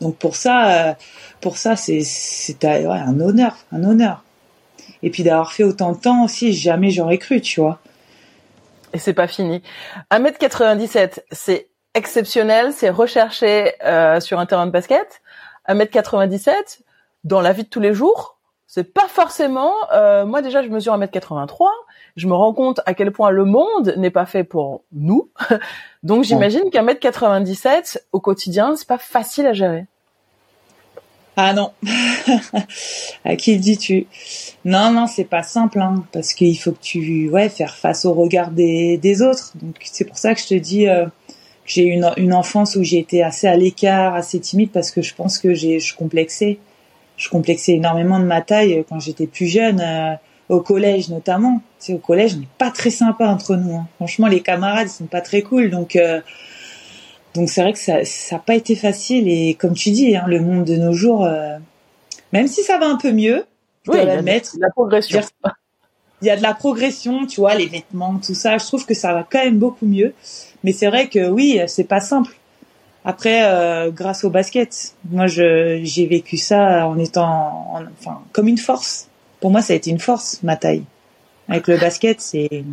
donc pour ça, euh, pour ça, c'est, c'est ouais, un honneur, un honneur. Et puis d'avoir fait autant de temps aussi, jamais j'aurais cru, tu vois. Et c'est pas fini. 1m97, c'est exceptionnel, c'est recherché euh, sur un terrain de basket. 1m97, dans la vie de tous les jours, c'est pas forcément... Euh, moi déjà, je mesure 1m83. Je me rends compte à quel point le monde n'est pas fait pour nous. Donc j'imagine qu'un mètre 97 au quotidien, c'est pas facile à gérer. Ah non, à qui le dis-tu? Non, non, c'est pas simple, hein, parce qu'il faut que tu, ouais, faire face au regard des, des autres. Donc c'est pour ça que je te dis euh, j'ai eu une, une enfance où j'ai été assez à l'écart, assez timide, parce que je pense que j'ai, je complexais, je complexais énormément de ma taille quand j'étais plus jeune, euh, au collège notamment. Tu au collège, on n'est pas très sympa entre nous. Hein. Franchement, les camarades, ils sont pas très cool, donc. Euh, Donc c'est vrai que ça ça n'a pas été facile et comme tu dis, hein, le monde de nos jours, euh, même si ça va un peu mieux, oui, il y a de la progression. Il y a de la progression, tu vois, les vêtements, tout ça. Je trouve que ça va quand même beaucoup mieux. Mais c'est vrai que oui, c'est pas simple. Après, euh, grâce au basket, moi, j'ai vécu ça en étant, enfin, comme une force. Pour moi, ça a été une force, ma taille. Avec le basket, c'est,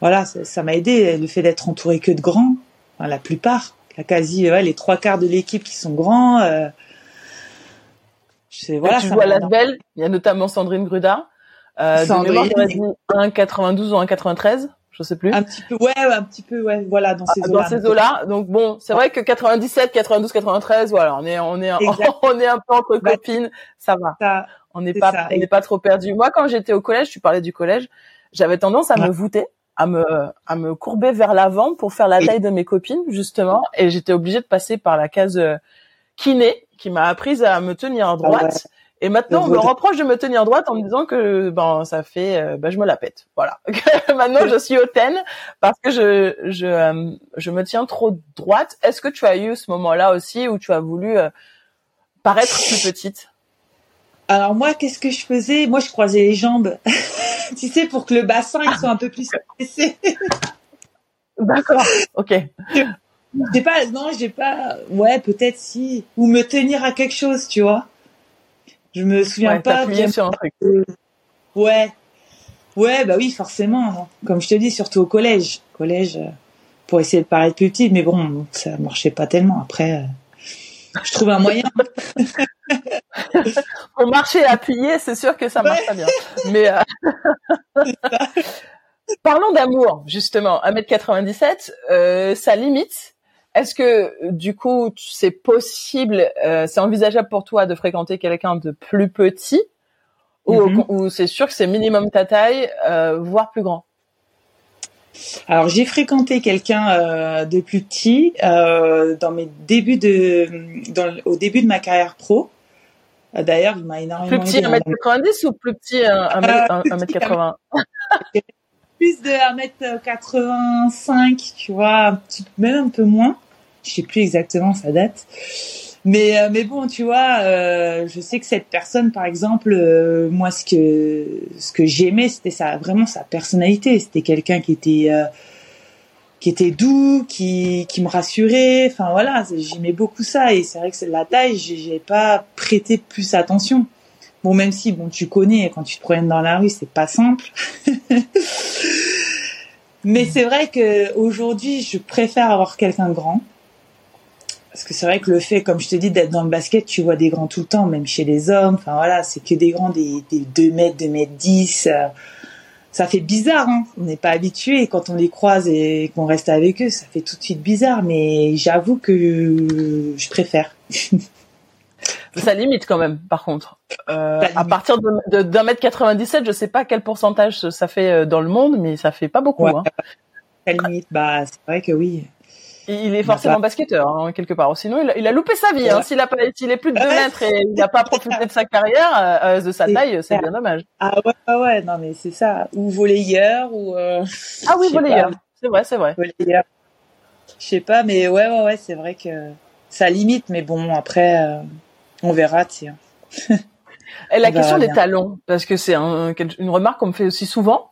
voilà, ça m'a aidé. Le fait d'être entouré que de grands, enfin, la plupart, quasi, ouais, les trois quarts de l'équipe qui sont grands. Euh, voilà, tu vois la belle. Il y a notamment Sandrine Gruda. Euh, Sandrine. De mémoire, 1,92 ou 1,93 je sais plus. Un petit peu, ouais, un petit peu, ouais, voilà, dans ces eaux-là. Dans ces eaux-là. Donc bon, c'est vrai que 97, 92, 93, voilà, on est, on est, on est un peu entre bah, copines, ça va. on n'est pas, on n'est pas trop perdu. Moi, quand j'étais au collège, tu parlais du collège, j'avais tendance à me voûter, à me, à me courber vers l'avant pour faire la taille de mes copines, justement, et j'étais obligée de passer par la case euh, kiné, qui m'a apprise à me tenir en droite. Et maintenant, on me reproche de me tenir droite en me disant que ben ça fait, euh, ben je me la pète. Voilà. maintenant, je suis hautaine parce que je je euh, je me tiens trop droite. Est-ce que tu as eu ce moment-là aussi où tu as voulu paraître plus petite? Alors moi, qu'est-ce que je faisais? Moi, je croisais les jambes. tu sais, pour que le bassin il soit un peu plus baissé. D'accord. Ok. J'ai pas, non, j'ai pas. Ouais, peut-être si. Ou me tenir à quelque chose, tu vois. Je me souviens pas. sur un truc. Ouais. Ouais, bah oui, forcément. Hein. Comme je te dis, surtout au collège. Collège, euh, pour essayer de paraître plus petite, mais bon, ça marchait pas tellement. Après, euh, je trouve un moyen. pour marcher appuyé, c'est sûr que ça marche pas bien. Mais euh, parlons d'amour, justement. 1m97, euh, ça limite est-ce que du coup c'est possible, euh, c'est envisageable pour toi de fréquenter quelqu'un de plus petit? Ou, mhm. c'est sûr que c'est minimum ta taille, euh, voire plus grand? Alors j'ai fréquenté quelqu'un euh, de plus petit dans mes débuts de, au début de ma carrière pro. D'ailleurs, il m'a énormément. Plus petit 1m90 ou plus petit 1m80 plus de 1m85, tu vois, même un peu moins. Je sais plus exactement sa date. Mais euh, mais bon, tu vois, euh, je sais que cette personne, par exemple, euh, moi, ce que ce que j'aimais, c'était ça, vraiment sa personnalité. C'était quelqu'un qui était qui était doux, qui qui me rassurait. Enfin voilà, j'aimais beaucoup ça. Et c'est vrai que la taille, j'ai pas prêté plus attention. Bon, même si bon, tu connais, quand tu te promènes dans la rue, c'est pas simple. Mais c'est vrai que aujourd'hui, je préfère avoir quelqu'un grand. Parce que c'est vrai que le fait, comme je te dis, d'être dans le basket, tu vois des grands tout le temps, même chez les hommes. Enfin voilà, c'est que des grands, des, des 2 mètres, 2 mètres 10. Euh, ça fait bizarre, hein. On n'est pas habitué. Quand on les croise et qu'on reste avec eux, ça fait tout de suite bizarre. Mais j'avoue que je préfère. ça limite quand même, par contre. Euh, à partir de, d'un mètre 97, je sais pas quel pourcentage ça fait euh, dans le monde, mais ça fait pas beaucoup. Hein. Ça limite, bah c'est vrai que oui. Il est forcément basketteur hein, quelque part. Sinon, il a, il a loupé sa vie. Hein. S'il a pas, s'il est plus de 2 mètres et il n'a pas profité de sa carrière, euh, de sa taille, c'est bien dommage. Ah ouais, ouais, non mais c'est ça. Ou volleyeur ou. Euh, ah oui, volleyeur. C'est vrai, c'est vrai. Volleyeur. Je sais pas, mais ouais, ouais, ouais, c'est vrai que ça limite. Mais bon, après, euh, on verra, tiens. et la question des talons, parce que c'est un, une remarque qu'on me fait aussi souvent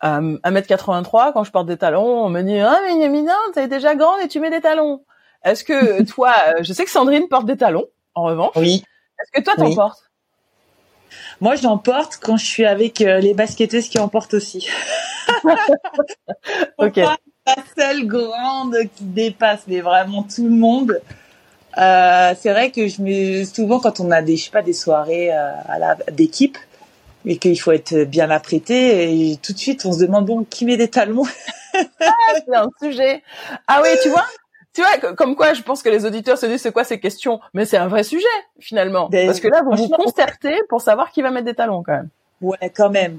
à 1m83, quand je porte des talons, on me dit ah mais Yamina, t'es déjà grande et tu mets des talons. Est-ce que toi, euh, je sais que Sandrine porte des talons, en revanche. Oui. Est-ce que toi t'en portes? Moi, j'en porte quand je suis avec euh, les basketteuses qui en portent aussi. ok. la seule grande qui dépasse mais vraiment tout le monde. Euh, c'est vrai que je me souvent quand on a des je sais pas des soirées euh, à la d'équipe et qu'il faut être bien apprêté et tout de suite on se demande bon qui met des talons? Ah, c'est un sujet. Ah oui tu vois tu vois comme quoi je pense que les auditeurs se disent c'est quoi ces questions? Mais c'est un vrai sujet finalement. Ben, parce que là vous vous concertez pour savoir qui va mettre des talons quand même. Ouais quand même.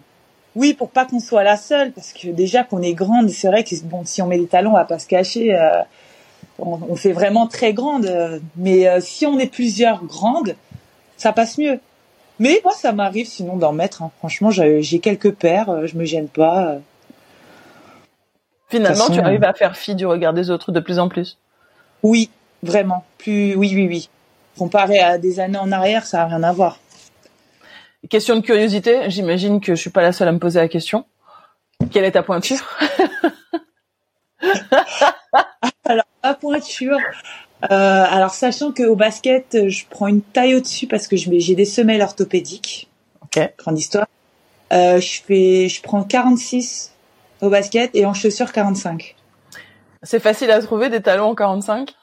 Oui pour pas qu'on soit la seule parce que déjà qu'on est grande c'est vrai que bon si on met des talons on va pas se cacher euh, on, on, fait vraiment très grande. Mais euh, si on est plusieurs grandes ça passe mieux mais moi, ça m'arrive sinon d'en mettre. Hein. Franchement, j'ai quelques paires, euh, je me gêne pas. Euh. Finalement, tu arrives à faire fi du regard des autres de plus en plus. Oui, vraiment. Plus, oui, oui, oui. Comparé à des années en arrière, ça a rien à voir. Question de curiosité, j'imagine que je suis pas la seule à me poser la question. Quelle est ta pointure? Alors, ma pointure. Euh, alors, sachant qu'au basket, je prends une taille au-dessus parce que j'ai des semelles orthopédiques. Ok. Grande histoire. Euh, je fais, je prends 46 au basket et en chaussures 45. C'est facile à trouver des talons en 45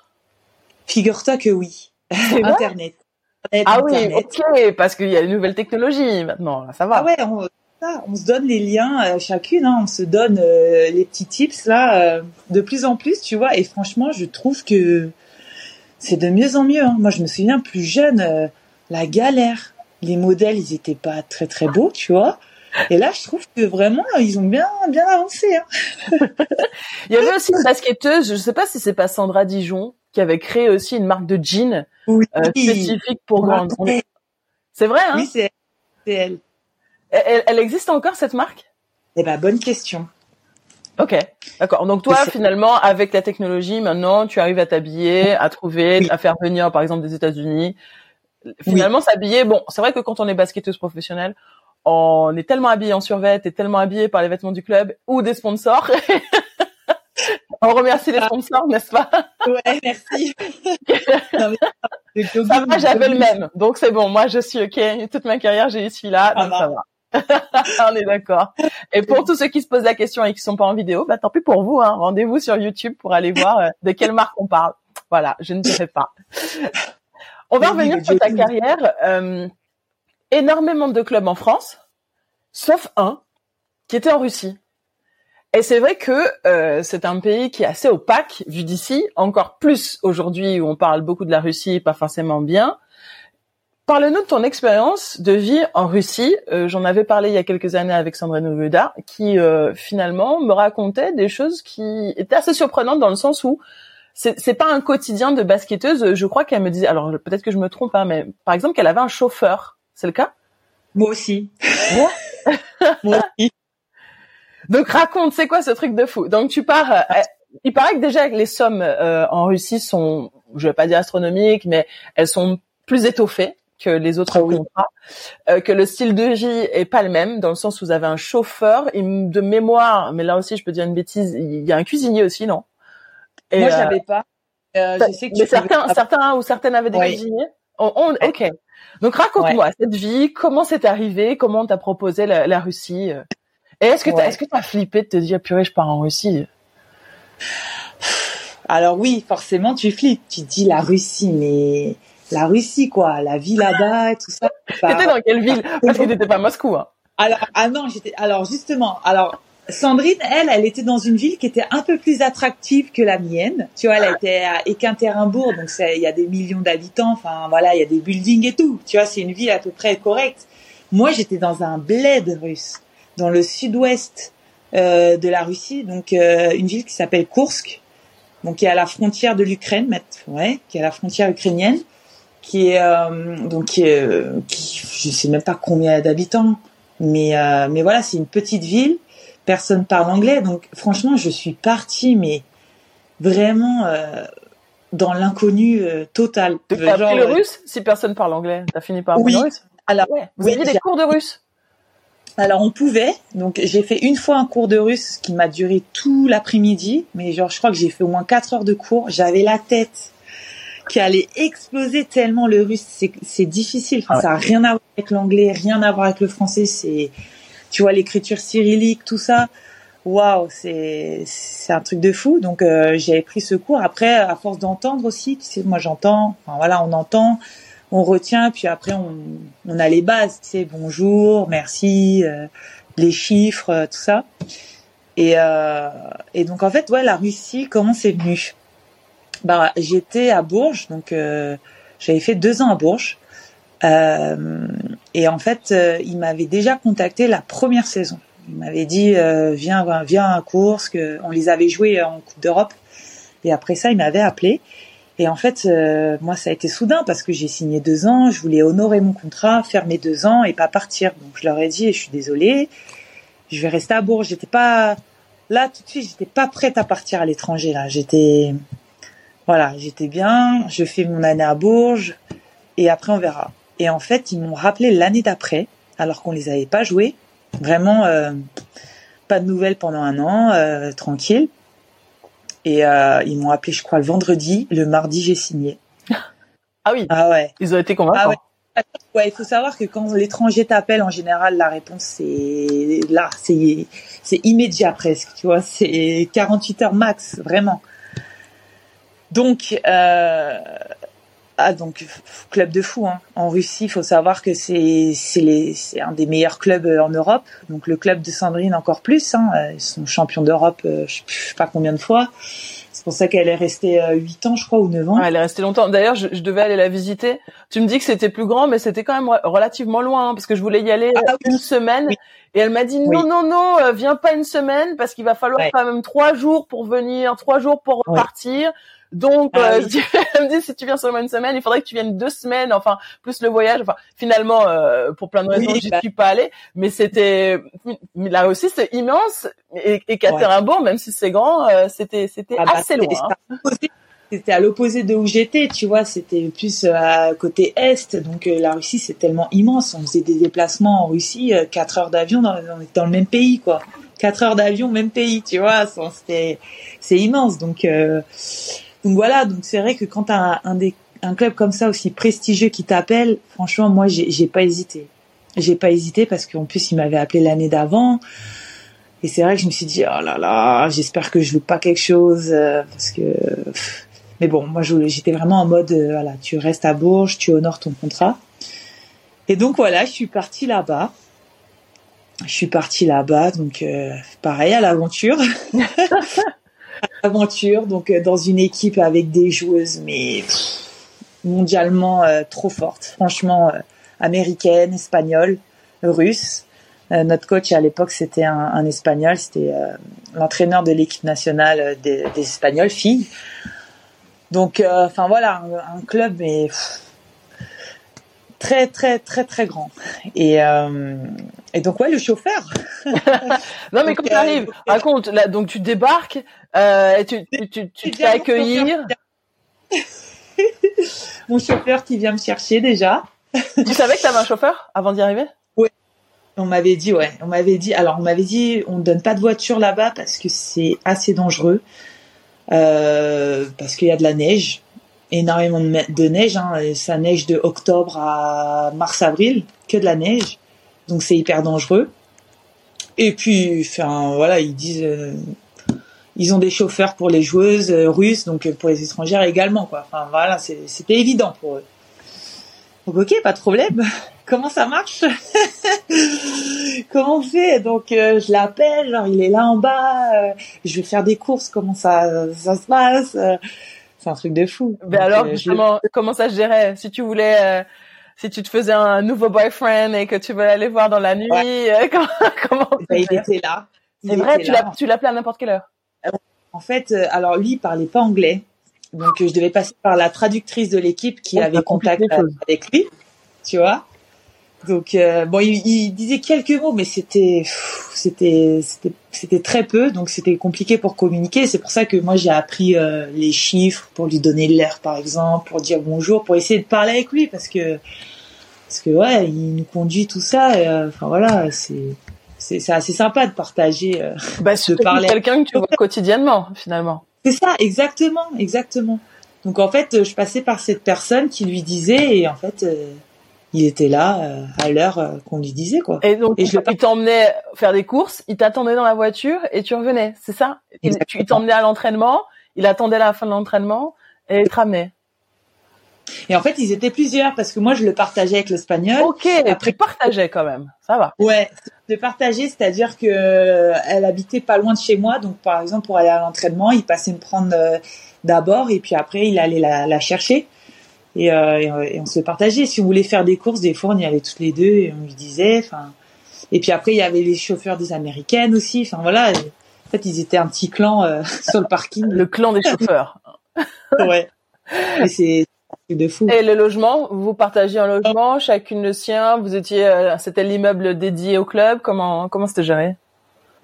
Figure-toi que oui. Internet. Ah oui, ok, parce qu'il y a les nouvelles technologies maintenant, ça va. Ah ouais, on, on se donne les liens euh, chacune, hein, on se donne euh, les petits tips là euh, de plus en plus, tu vois. Et franchement, je trouve que c'est de mieux en mieux. Hein. Moi, je me souviens plus jeune, la galère. Les modèles, ils étaient pas très très beaux, tu vois. Et là, je trouve que vraiment, ils ont bien bien avancé. Hein. Il y avait aussi une basketteuse, je sais pas si c'est pas Sandra Dijon, qui avait créé aussi une marque de jeans spécifique pour grandes. C'est vrai, hein? Oui, c'est elle. Elle, existe encore cette marque? Eh ben, bonne question. Ok, d'accord. Donc toi, finalement, avec la technologie, maintenant, tu arrives à t'habiller, à trouver, à faire venir, par exemple, des États-Unis. Finalement, s'habiller. Bon, c'est vrai que quand on est basketteuse professionnelle, on est tellement habillé en survêt et tellement habillé par les vêtements du club ou des sponsors. on remercie les sponsors, n'est-ce pas? Ouais, merci. ça va, j'avais le même, donc c'est bon. Moi, je suis ok. Toute ma carrière, j'ai eu celui-là, donc ça va. on est d'accord. Et pour tous ceux qui se posent la question et qui sont pas en vidéo, bah tant pis pour vous. Hein. Rendez-vous sur YouTube pour aller voir euh, de quelle marque on parle. Voilà, je ne dirai pas. On va revenir sur ta carrière. Euh, énormément de clubs en France, sauf un qui était en Russie. Et c'est vrai que euh, c'est un pays qui est assez opaque vu d'ici, encore plus aujourd'hui où on parle beaucoup de la Russie, pas forcément bien. Parle-nous de ton expérience de vie en Russie. Euh, j'en avais parlé il y a quelques années avec Sandrine Novuda, qui euh, finalement me racontait des choses qui étaient assez surprenantes dans le sens où c'est pas un quotidien de basketteuse. Je crois qu'elle me disait, alors peut-être que je me trompe, hein, mais par exemple qu'elle avait un chauffeur. C'est le cas? Moi aussi. Moi? Aussi. Donc raconte, c'est quoi ce truc de fou? Donc tu pars. Euh, il paraît que déjà les sommes en Russie sont, je vais pas dire astronomiques, mais elles sont plus étoffées que les autres ah contrats, euh, que le style de vie est pas le même dans le sens où vous avez un chauffeur de mémoire, mais là aussi je peux dire une bêtise, il y a un cuisinier aussi, non? Et, Moi, j'avais euh, pas. Euh, je sais que mais certains, certains ou certaines avaient des cuisiniers? ok. Donc raconte-moi cette vie, comment c'est arrivé, comment t'as proposé la, Russie? Et est-ce que est-ce que t'as flippé de te dire purée je pars en Russie? Alors oui, forcément tu flippes. Tu dis la Russie, mais la Russie, quoi, la vie là-bas et tout ça. T'étais dans quelle ville? Parce que t'étais pas à Moscou. Hein. Alors, ah non, j'étais. Alors justement, alors Sandrine, elle, elle était dans une ville qui était un peu plus attractive que la mienne. Tu vois, elle était à Équinterinbourg, donc il y a des millions d'habitants. Enfin, voilà, il y a des buildings et tout. Tu vois, c'est une ville à peu près correcte. Moi, j'étais dans un bled russe, dans le sud-ouest euh, de la Russie, donc euh, une ville qui s'appelle Kursk, donc qui est à la frontière de l'Ukraine, ouais, qui est à la frontière ukrainienne qui est euh, donc qui, est, qui je sais même pas combien d'habitants, mais euh, mais voilà, c'est une petite ville, personne parle anglais, donc franchement, je suis partie, mais vraiment euh, dans l'inconnu total. T'as appris le russe si personne parle anglais? T'as fini par apprendre oui. le russe? Alors, vous aviez des cours de russe? Alors on pouvait, donc j'ai fait une fois un cours de russe qui m'a duré tout l'après-midi, mais genre je crois que j'ai fait au moins quatre heures de cours. J'avais la tête qui allait exploser tellement le russe. C'est difficile. Enfin, Ça a rien à voir avec l'anglais, rien à voir avec le français. C'est, tu vois, l'écriture cyrillique, tout ça. Waouh, c'est c'est un truc de fou. Donc euh, j'avais pris ce cours. Après, à force d'entendre aussi, tu sais, moi j'entends. Enfin voilà, on entend, on retient, puis après on on a les bases. Tu sais, bonjour, merci, euh, les chiffres, euh, tout ça. Et euh, et donc en fait, ouais, la Russie, comment c'est venu? Bah, j'étais à Bourges, donc euh, j'avais fait deux ans à Bourges. Euh, et en fait, euh, il m'avait déjà contacté la première saison. Il m'avait dit viens, viens à course, on les avait joués en Coupe d'Europe. Et après ça, il m'avait appelé. Et en fait, moi, ça a été soudain parce que j'ai signé deux ans. Je voulais honorer mon contrat, faire mes deux ans et pas partir. Donc je leur ai dit, je suis désolée, je vais rester à Bourges. J'étais pas là tout de suite. J'étais pas prête à partir à l'étranger. Là, j'étais voilà, j'étais bien, je fais mon année à Bourges et après on verra. Et en fait, ils m'ont rappelé l'année d'après, alors qu'on les avait pas joués. Vraiment, euh, pas de nouvelles pendant un an, euh, tranquille. Et euh, ils m'ont appelé, je crois, le vendredi. Le mardi, j'ai signé. Ah oui. Ah ouais. Ils ont été convaincants. Ah ouais. Ouais, il faut savoir que quand l'étranger t'appelle, en général, la réponse c'est là, c'est c'est immédiat presque, tu vois, c'est 48 heures max, vraiment. Donc, euh, ah donc club de fou. Hein. En Russie, il faut savoir que c'est c'est un des meilleurs clubs euh, en Europe. Donc le club de Sandrine encore plus. Hein. Ils sont champions d'Europe, euh, je sais pas combien de fois. C'est pour ça qu'elle est restée 8 ans, je crois, ou 9 ans. elle est restée longtemps. D'ailleurs, je, devais aller la visiter. Tu me dis que c'était plus grand, mais c'était quand même relativement loin, hein, parce que je voulais y aller ah une semaine. Et elle m'a dit non, non, non, viens pas une semaine, parce qu'il va falloir quand même trois jours pour venir, trois jours pour repartir. Donc, ah euh, elle me dit si tu viens seulement une semaine, il faudrait que tu viennes deux semaines, enfin plus le voyage. Enfin, finalement, euh, pour plein de raisons, je j'y bah suis pas allée. Mais c'était là aussi, c'est immense. Et, et même si c'est grand, euh, c'était c'était ah bah, assez loin. Hein. C'était à l'opposé de où j'étais, tu vois. C'était plus à côté est. Donc la Russie, c'est tellement immense. On faisait des déplacements en Russie, quatre heures d'avion, dans, dans le même pays, quoi. Quatre heures d'avion, même pays, tu vois. C'était c'est immense. Donc donc voilà, donc c'est vrai que quand un, club comme ça aussi prestigieux qui t'appelle, franchement, moi, j'ai pas hésité. J'ai pas hésité parce qu'en plus, il m'avait appelé l'année d'avant. Et c'est vrai que je me suis dit, oh là là, j'espère que je loupe pas quelque chose euh, parce que. Mais bon, moi, j'étais vraiment en mode, euh, voilà, tu restes à Bourges, tu honores ton contrat. Et donc voilà, je suis partie là-bas. Je suis partie là-bas, donc euh, pareil à l'aventure. aventure, donc euh, dans une équipe avec des joueuses, mais mondialement euh, trop fortes, franchement euh, américaines, espagnoles, russes. notre coach à l'époque c'était un, espagnol, c'était l'entraîneur de l'équipe nationale des, espagnols filles. Donc, enfin voilà, un, club mais très très très très grand. Et et donc ouais, le chauffeur. non mais quand tu arrives, raconte. Là, donc tu débarques, euh, tu, tu, tu, tu te fais accueillir. Mon chauffeur qui vient me chercher déjà. tu savais que tu avais un chauffeur avant d'y arriver? Oui. On m'avait dit, ouais. On m'avait dit, alors on m'avait dit, on ne donne pas de voiture là-bas parce que c'est assez dangereux. Euh, parce qu'il y a de la neige, énormément de, neige. Hein, ça neige de octobre à mars-avril, que de la neige. Donc c'est hyper dangereux. Et puis, enfin voilà, ils disent, euh, ils ont des chauffeurs pour les joueuses euh, russes, donc euh, pour les étrangères également, quoi. Enfin voilà, c'était évident pour eux. Donc ok, pas de problème. Comment ça marche Comment on fait Donc je l'appelle, genre il est là en bas. je vais faire des courses. Comment ça ça se passe C'est un truc de fou. Mais alors justement, comment ça se gérait? Si tu voulais si tu te faisais un nouveau boyfriend et que tu veux aller voir dans la nuit, comment, comment bah, Il était là. C'est vrai, tu l'appelais à n'importe quelle heure. En fait, euh, alors lui, il parlait pas anglais. Donc, je devais passer par la traductrice de l'équipe qui avait contact avec lui, tu vois. Donc, euh, bon, il, disait quelques mots, mais c'était, c'était, c'était, très peu. Donc, c'était compliqué pour communiquer. C'est pour ça que moi, j'ai appris euh, les chiffres pour lui donner l'air, par exemple, pour dire bonjour, pour essayer de parler avec lui, parce que, parce que ouais, il nous conduit tout ça. enfin voilà, c'est c'est assez sympa de partager, euh, bah, de parler. Quelqu'un que tu vois quotidiennement, finalement. C'est ça, exactement, exactement. Donc en fait, je passais par cette personne qui lui disait, et en fait, euh, il était là euh, à l'heure euh, qu'on lui disait quoi. Et donc je il t'emmenait faire des courses, il t'attendait dans la voiture et tu revenais, c'est ça? Tu t'emmenais à l'entraînement, il attendait la fin de l'entraînement et il te ramenait. Et en fait, ils étaient plusieurs parce que moi, je le partageais avec l'espagnol. Ok, Après, tu partageais quand même, ça va. Ouais, de partager, c'est-à-dire que euh, elle habitait pas loin de chez moi, donc par exemple pour aller à l'entraînement, il passait me prendre euh, d'abord et puis après il allait la, la chercher et, euh, et, on se partageait. Si on voulait faire des courses, des fois on y allait toutes les deux et on lui disait. Enfin, et puis après il y avait les chauffeurs des américaines aussi. Enfin voilà, en fait ils étaient un petit clan sur le parking. Le clan des chauffeurs. ouais. Et c'est de fou. Et le logement, vous partagez un logement, chacune le sien. Vous étiez, euh, c'était l'immeuble dédié au club. Comment comment c'était géré?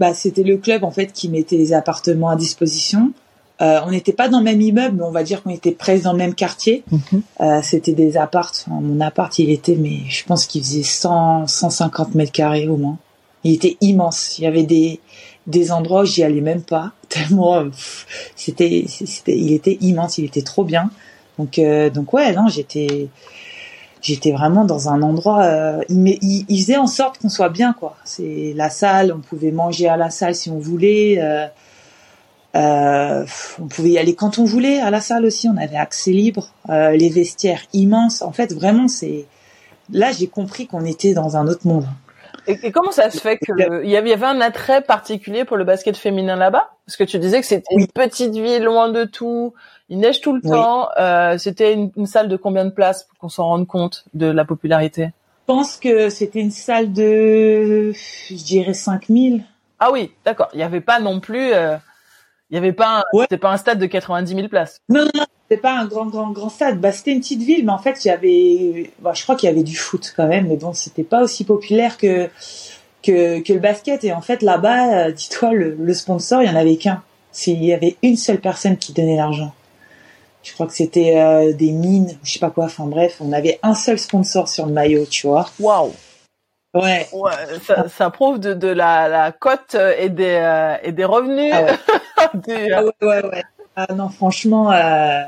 Bah c'était le club en fait qui mettait les appartements à disposition. Euh, on n'était pas dans le même immeuble, mais on va dire qu'on était presque dans le même quartier. Mhm. Euh, C'était des apparts. Enfin, mon appart, il était, mais je pense qu'il faisait 100, 150 mètres carrés au moins. Il était immense. Il y avait des des endroits où j'y allais même pas tellement euh, c'était c'était il était immense. Il était trop bien. Donc euh, donc ouais non j'étais j'étais vraiment dans un endroit euh, il, met- il, il faisait en sorte qu'on soit bien quoi c'est la salle on pouvait manger à la salle si on voulait euh, euh, on pouvait y aller quand on voulait à la salle aussi on avait accès libre. Euh, les vestiaires immenses. En fait vraiment c'est là j'ai compris qu'on était dans un autre monde. Et, et comment ça se fait que il y avait il y avait un attrait particulier pour le basket féminin là-bas? Parce que tu disais que c'était une petite ville loin de tout, il neige tout le Oui. temps. Euh, c'était une, une salle de combien de places pour qu'on s'en rende compte de la popularité? Je pense que c'était une salle de je dirais 5000 Ah oui, d'accord. Il y avait pas non plus, euh, il y avait pas, un, Ouais. c'était pas un stade de 90 000 places. Non, non, non, c'était pas un grand, grand, grand stade. Bah, c'était une petite ville, mais en fait, il y avait, bah, je crois qu'il y avait du foot quand même, mais bon, c'était pas aussi populaire que, que, que le basket. Et en fait, là-bas, euh, dis-toi, le, le sponsor, il y en avait qu'un. Il y avait une seule personne qui donnait l'argent. Je crois que c'était euh, des mines, je sais pas quoi. Enfin bref, on avait un seul sponsor sur le maillot, tu vois. Waouh. Ouais. Ouais, ça, ça prouve de, de la, la cote et des euh, et des revenus. Ah ouais. du- Ah ouais, ouais, ouais. Ah non, franchement, euh,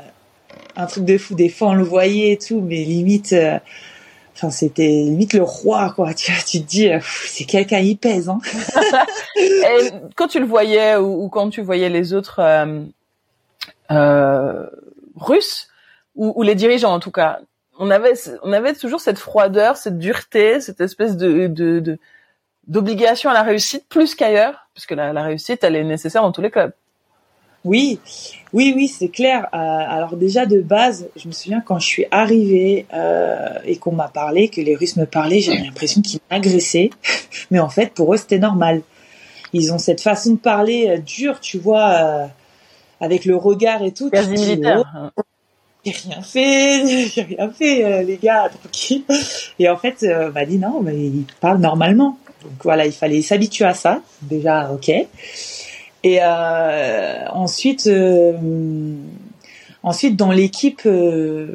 un truc de fou. Des fois, on le voyait et tout, mais limite, euh, enfin, c'était limite le roi, quoi. Tu, tu te dis, euh, c'est quelqu'un, il pèse, hein. Et quand tu le voyais ou, ou quand tu voyais les autres euh, euh, Russes ou, ou les dirigeants en tout cas, on avait on avait toujours cette froideur, cette dureté, cette espèce de de de- d'obligation à la réussite plus qu'ailleurs, puisque la, la réussite elle est nécessaire dans tous les clubs. Oui, oui, oui, c'est clair. Euh, alors déjà de base, je me souviens quand je suis arrivée euh, et qu'on m'a parlé, que les Russes me parlaient, j'avais l'impression qu'ils m'agressaient. Mais en fait, pour eux, c'était normal. Ils ont cette façon de parler euh, dure, tu vois, euh, avec le regard et tout. Quasi dis, oh, j'ai rien fait, j'ai rien fait, euh, les gars, tranquille. Et en fait, euh, on m'a dit non, mais ils parlent normalement. Donc voilà, il fallait s'habituer à ça. Déjà, ok. Et euh, ensuite, euh, ensuite dans l'équipe,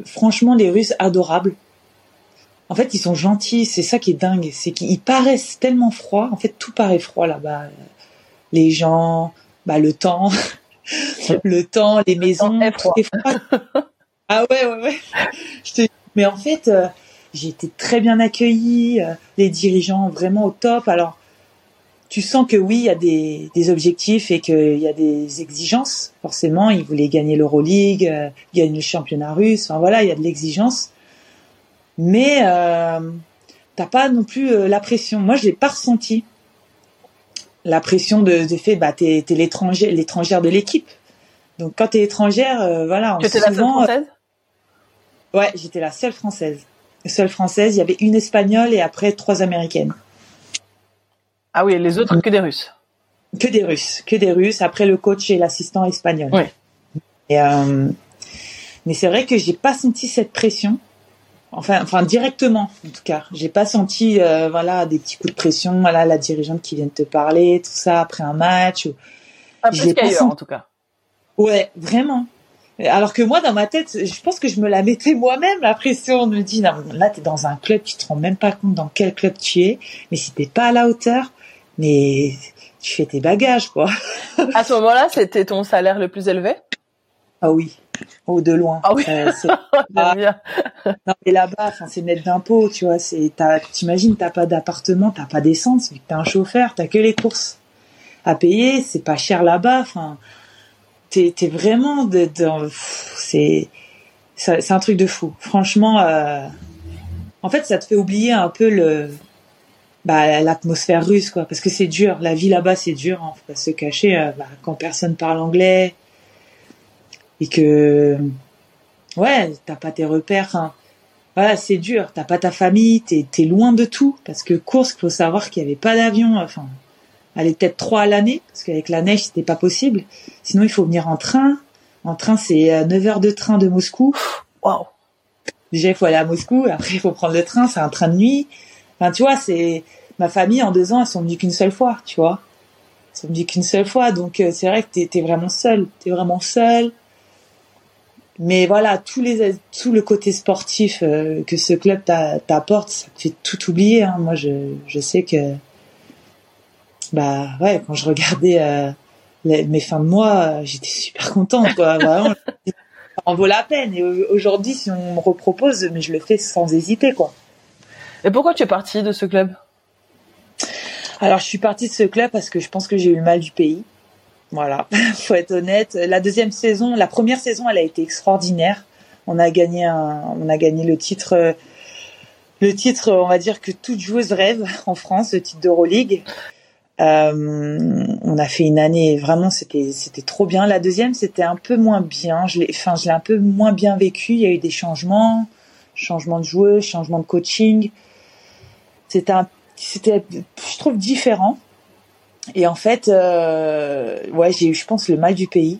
franchement, les Russes adorables. En fait, ils sont gentils. C'est ça qui est dingue, c'est qu'ils paraissent tellement froids. En fait, tout paraît froid là-bas. Les gens, bah le temps, le temps, les maisons, est froid. est froid. Ah ouais, ouais, ouais. Je te- Mais en fait, euh, j'ai été très bien accueillie, euh, les dirigeants vraiment au top. Alors, tu sens que oui, il y a des, des objectifs et qu'il y a des exigences. Forcément, ils voulaient gagner l'Euroleague, euh, gagner le championnat russe. Enfin voilà, il y a de l'exigence. Mais euh, t'as pas non plus la pression. Moi, je l'ai pas ressenti. La pression de, de fait, bah t'es t'es l'étranger, l'étrangère de l'équipe. Donc quand t'es étrangère, voilà, on étais la seule souvent, française? Ouais, j'étais la seule française. Seule française, il y avait une espagnole et après trois américaines. Ah oui, les autres que des Russes. Que des Russes, que des Russes. Après le coach et l'assistant espagnol. Ouais. Et euh, mais c'est vrai que j'ai pas senti cette pression. Enfin, enfin directement en tout cas. J'ai pas senti euh, voilà des petits coups de pression. Voilà la dirigeante qui vient de te parler, tout ça après un match. Ou... Pas plus qu'ailleurs senti. en tout cas. Ouais, vraiment. Alors que moi, dans ma tête, je pense que je me la mettais moi-même, la pression. On me dit, non, là, t'es dans un club, tu te rends même pas compte dans quel club tu es. Mais si t'es pas à la hauteur, mais tu fais tes bagages, quoi. À ce moment-là, c'était ton salaire le plus élevé? Ah oui. Oh, de loin. Ah oui. Euh, Ah. bien. non, mais là-bas, enfin, c'est net d'impôts, tu vois. C'est, t'as, t'imagines, t'as pas d'appartement, t'as pas d'essence, vu que t'es un chauffeur, t'as que les courses à payer, c'est pas cher là-bas, enfin, t'es, vraiment de, c'est, c'est un truc de fou. Franchement, euh, en fait, ça te fait oublier un peu le, bah, l'atmosphère russe, quoi, parce que c'est dur. La vie là-bas, c'est dur, hein, faut pas se cacher, euh, bah, quand personne parle anglais, et que, ouais, t'as pas tes repères, voilà, c'est dur. T'as pas ta famille, t'es es loin de tout. Parce que Kursk, faut savoir qu'il y avait pas d'avion. Enfin, allez peut-être trois à l'année, parce qu'avec la neige, c'était pas possible. Sinon, il faut venir en train. En train, c'est 9 heures de train de Moscou. Waouh. Déjà, il faut aller à Moscou. Après, il faut prendre le train. C'est un train de nuit. Enfin, tu vois, c'est ma famille en deux ans, elles sont venues qu'une seule fois, tu vois. Ça me dit qu'une seule fois. Donc euh, c'est vrai que t'es es vraiment seul. T'es vraiment seul. Mais voilà, tous les, tout le côté sportif euh, que ce club t'apporte, ça te fait tout oublier. Hein. Moi, je, je sais que, bah ouais, quand je regardais euh, mes fins de mois, j'étais super contente. Quoi. Vraiment, ça en vaut la peine. Et aujourd'hui, si on me repropose, mais je le fais sans hésiter, quoi. Et pourquoi tu es partie de ce club? Alors, je suis partie de ce club parce que je pense que j'ai eu le mal du pays. Voilà, faut être honnête. La deuxième saison, la première saison, elle a été extraordinaire. On a gagné un, on a gagné le titre, le titre, on va dire que toute joueuse rêve en France, le titre d'Euroleague. Euh, on a fait une année vraiment, c'était c'était trop bien. La deuxième, c'était un peu moins bien. Je l'ai, enfin, je l'ai un peu moins bien vécu. Il y a eu des changements, changement de joueurs, changement de coaching. C'était un, c'était, je trouve différent. Et en fait, euh, ouais, j'ai eu, je pense, le mal du pays.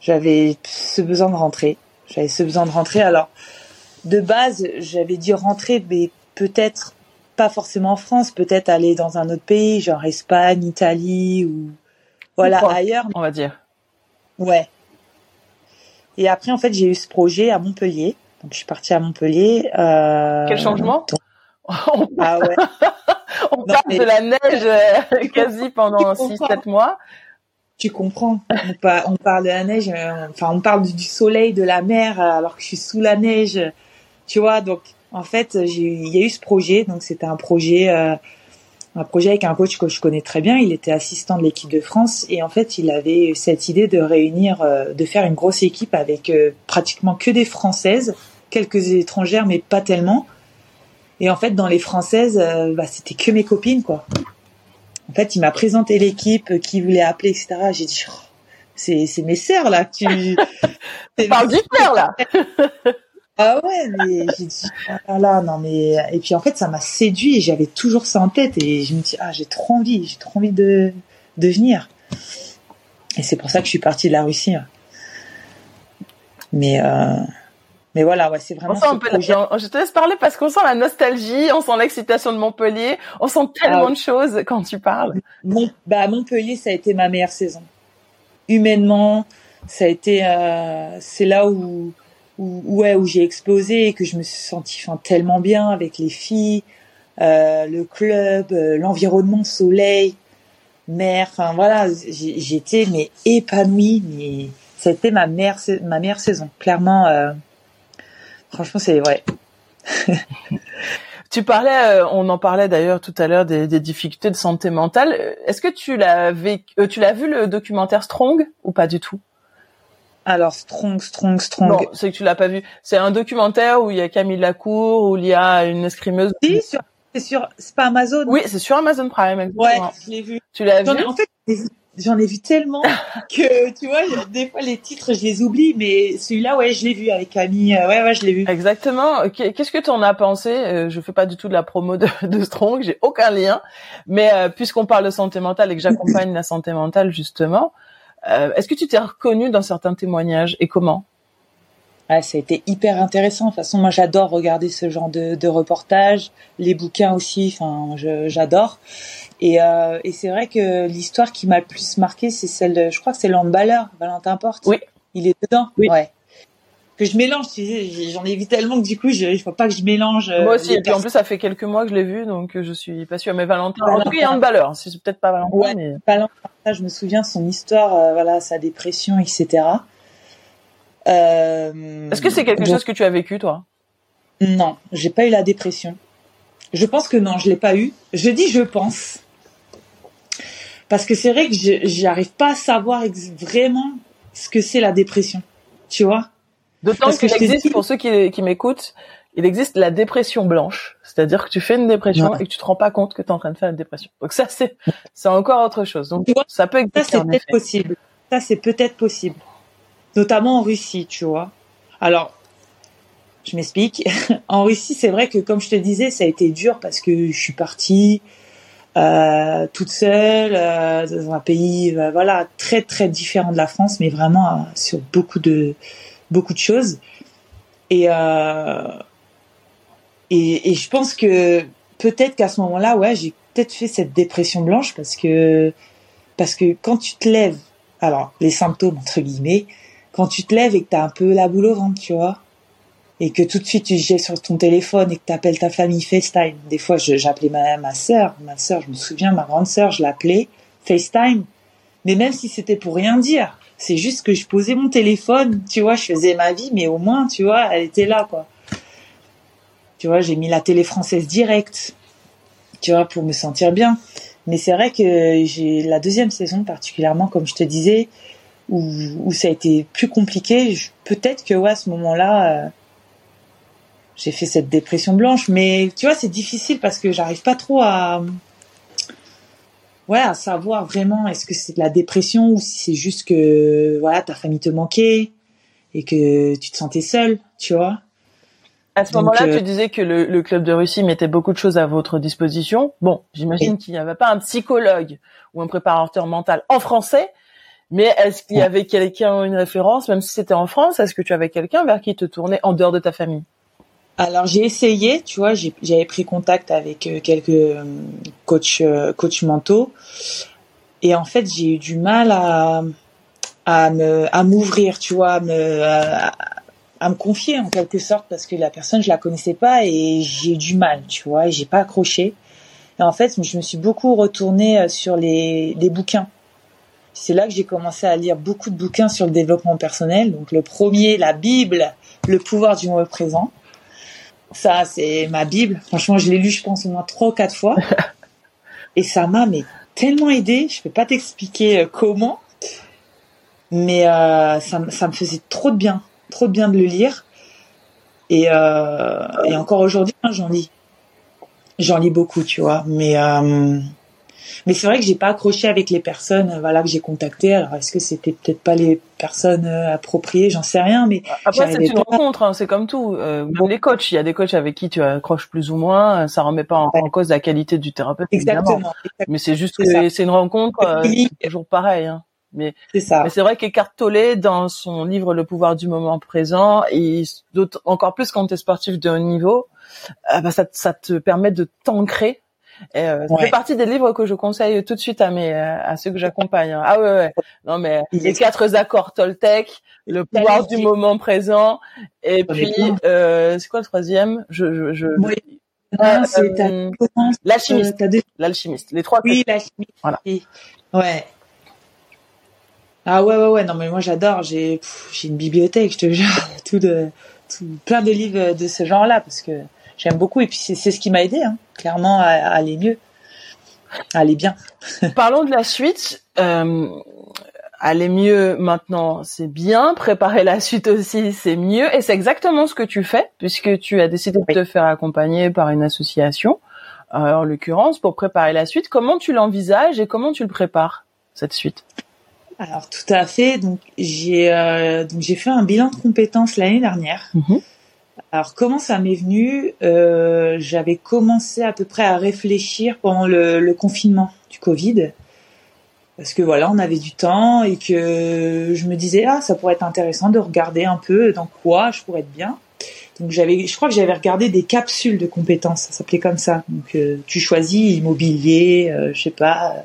J'avais ce besoin de rentrer. J'avais ce besoin de rentrer. Alors, de base, j'avais dit rentrer, mais peut-être pas forcément en France, peut-être aller dans un autre pays, genre Espagne, Italie ou voilà ailleurs. On va dire. Ouais. Et après, en fait, j'ai eu ce projet à Montpellier. Donc, je suis partie à Montpellier. Euh... Quel changement? Ah ouais. on parle de la neige euh, quasi pendant 6-7 mois. Tu comprends. On, parle de la neige, euh, enfin, on parle du soleil, de la mer, alors que je suis sous la neige. Tu vois, donc, en fait, il y a eu ce projet. Donc, c'était un projet, un projet avec un coach que je connais très bien. Il était assistant de l'équipe de France. Et en fait, il avait cette idée de réunir, de faire une grosse équipe avec pratiquement que des Françaises, quelques étrangères, mais pas tellement et en fait, dans les françaises, euh, bah, c'était que mes copines, quoi. En fait, il m'a présenté l'équipe, euh, qui voulait appeler, etc. J'ai dit, oh, c'est, mes sœurs, là. Tu parles du père, là. Ah ouais, mais j'ai dit, ah là, non, mais, et puis en fait, ça m'a séduit et j'avais toujours ça en tête et je me dis, ah, j'ai trop envie, j'ai trop envie de, de venir. Et c'est pour ça que je suis partie de la Russie. Mais, euh, mais voilà, ouais, c'est vraiment. On sent je te laisse parler parce qu'on sent la nostalgie, on sent l'excitation de Montpellier, on sent tellement ah de choses quand tu parles. Mon, bah Montpellier, ça a été ma meilleure saison. Humainement, ça a été, euh, c'est là où, où, ouais, où j'ai explosé que je me suis sentie, tellement bien avec les filles, euh, le club, euh, l'environnement, soleil, mer, enfin voilà, j'étais mais épanouie, mais été ma meilleure, ma meilleure saison, clairement. Euh, Franchement, c'est ouais. tu parlais, on en parlait d'ailleurs tout à l'heure des, difficultés de santé mentale. Est-ce que tu l'as euh, tu l'as vu le documentaire Strong ou pas du tout? Alors Strong, Strong, Strong. Non, c'est que tu l'as pas vu. C'est un documentaire où il y a Camille Lacour, où il y a une escrimeuse. Oui, c'est sur, c'est pas Amazon. Oui, c'est sur Amazon Prime. Exactement. Ouais, je l'ai vu. Tu l'as vu En fait, J'en ai vu tellement que tu vois, des fois les titres je les oublie, mais celui-là ouais je l'ai vu avec Camille, ouais ouais je l'ai vu. Exactement. Qu'est-ce que tu en as pensé? Euh, Je fais pas du tout de la promo de, de Strong, j'ai aucun lien, mais euh, puisqu'on parle de santé mentale et que j'accompagne la santé mentale justement, est-ce que tu t'es reconnu dans certains témoignages et comment? Ouais, ça a été hyper intéressant. De toute façon, moi, j'adore regarder ce genre de, de reportages, les bouquins aussi. Enfin, j'adore. Et, euh, et c'est vrai que l'histoire qui m'a le plus marqué, c'est celle de, je crois que c'est l'handballeur, Valentin Porte. Oui. Il est dedans? Oui. Ouais. Que je mélange, j'en ai vu tellement que du coup, je, ne faut pas que je mélange. Euh, Moi aussi. Et puis en plus, ça fait quelques mois que je l'ai vu, donc euh, je suis pas sûre. Mais Valentin, Valentin. en tout cas, il y a handballeur. C'est peut-être pas Valentin, ouais, mais. Valentin, je me souviens son histoire, euh, voilà, sa dépression, etc. Euh, Est-ce que c'est quelque chose que tu as vécu, toi? Non, j'ai pas eu la dépression. Je pense que non, je l'ai pas eu. Je dis je pense parce que c'est vrai que j'arrive pas à savoir vraiment ce que c'est la dépression, tu vois? D'autant qu'il existe, pour ceux qui, qui m'écoutent, il existe la dépression blanche, c'est-à-dire que tu fais une dépression et que tu te rends pas compte que tu es en train de faire une dépression. Donc ça c'est c'est encore autre chose. Donc ça peut exister. Ça c'est peut-être possible. Ça c'est peut-être possible, notamment en Russie, tu vois. Alors je m'explique. en Russie, c'est vrai que comme je te disais, ça a été dur parce que je suis partie, euh, toute seule euh, dans un pays euh, voilà très très différent de la France mais vraiment sur beaucoup de beaucoup de choses. Et et, et je pense que peut-être qu'à ce moment-là ouais j'ai peut-être fait cette dépression blanche parce que parce que quand tu te lèves, alors les symptômes entre guillemets, quand tu te lèves et que t'as un peu la boule au ventre, tu vois, et que tout de suite tu jettes sur ton téléphone et que t'appelles ta famille FaceTime. Des fois, j'appelais ma ma sœur, ma sœur, je me souviens, ma grande sœur, je l'appelais FaceTime, mais même si c'était pour rien dire, c'est juste que je posais mon téléphone, tu vois, je faisais ma vie, mais au moins, tu vois, elle était là, quoi. Tu vois, j'ai mis la télé française directe, tu vois, pour me sentir bien. Mais c'est vrai que j'ai la deuxième saison particulièrement, comme je te disais, où, ça a été plus compliqué. Peut-être que ouais, à ce moment-là, euh, j'ai fait cette dépression blanche. Mais tu vois, c'est difficile parce que j'arrive pas trop à ouais à savoir vraiment est-ce que c'est de la dépression ou si c'est juste que voilà ta famille te manquait et que tu te sentais seule, tu vois? À ce moment-là, euh, tu disais que le, le, club de Russie mettait beaucoup de choses à votre disposition. Bon, j'imagine qu'il n'y avait pas un psychologue ou un préparateur mental en français, mais est-ce qu'il y avait quelqu'un, une référence, même si c'était en France, est-ce que tu avais quelqu'un vers qui te tournais en dehors de ta famille? Alors j'ai essayé, tu vois, j'avais pris contact avec euh, quelques euh, coachs coach mentaux et en fait j'ai eu du mal à à me à m'ouvrir, tu vois, à me à, me confier en quelque sorte parce que la personne je la connaissais pas et j'ai du mal, tu vois, j'ai pas accroché. Et en fait, je me suis beaucoup retournée euh, sur les, les bouquins. C'est là que j'ai commencé à lire beaucoup de bouquins sur le développement personnel. Donc le premier, la Bible, le pouvoir du moment présent. Ça, c'est ma Bible. Franchement, je l'ai lu, je pense, au moins trois ou quatre fois. Et ça m'a mais tellement aidé. Je peux pas t'expliquer euh, comment, mais euh, ça, ça me faisait trop de bien trop bien de le lire. Et, euh, et encore aujourd'hui, hein, j'en lis. J'en lis beaucoup, tu vois. Mais euh, mais c'est vrai que j'ai pas accroché avec les personnes, euh, voilà, que j'ai contactées. Alors est-ce que c'était peut-être pas les personnes euh, appropriées? J'en sais rien. Mais après c'est une rencontre, hein, c'est comme tout. Euh, bon. les coachs, il y a des coachs avec qui tu accroches plus ou moins. Ça remet pas en, cause la qualité du thérapeute. Exactement. Mais c'est juste que c'est une rencontre. Euh, toujours pareil. Hein. Mais c'est ça. Mais c'est vrai qu'Eckhart Tolle, dans son livre Le pouvoir du moment présent, et encore plus quand tu es sportif de haut niveau, euh, bah ça, ça, te permet de t'ancrer. Euh, ça fait partie des livres que je conseille tout de suite à mes euh, à ceux que j'accompagne. Hein. Ah ouais, ouais. Non mais les quatre accords Toltec, le pouvoir du moment présent, et puis euh, c'est quoi le troisième? Je, je, je... Oui. Ah, euh, l'alchimiste. L'alchimiste. Les trois. Oui, l'alchimiste. Voilà. Ouais. Ah ouais, ouais, ouais. Non, mais moi, j'adore. J'ai, j'ai une bibliothèque, je te jure. Tout de, tout, plein de livres de ce genre-là parce que j'aime beaucoup. Et puis, c'est, c'est ce qui m'a aidé, hein, clairement, à, aller mieux. À aller bien. Parlons de la suite. Euh, aller mieux maintenant, c'est bien. Préparer la suite aussi, c'est mieux. Et c'est exactement ce que tu fais puisque tu as décidé de te faire accompagner par une association, euh, en l'occurrence, pour préparer la suite. Comment tu l'envisages et comment tu le prépares, cette suite? Alors tout à fait. Donc j'ai euh, donc j'ai fait un bilan de compétences l'année dernière. Mhm. Alors comment ça m'est venu euh, J'avais commencé à peu près à réfléchir pendant le, le, confinement du Covid, parce que voilà, on avait du temps et que je me disais ah ça pourrait être intéressant de regarder un peu dans quoi je pourrais être bien. Donc j'avais, je crois que j'avais regardé des capsules de compétences, ça s'appelait comme ça. Donc euh, tu choisis immobilier, euh, je sais pas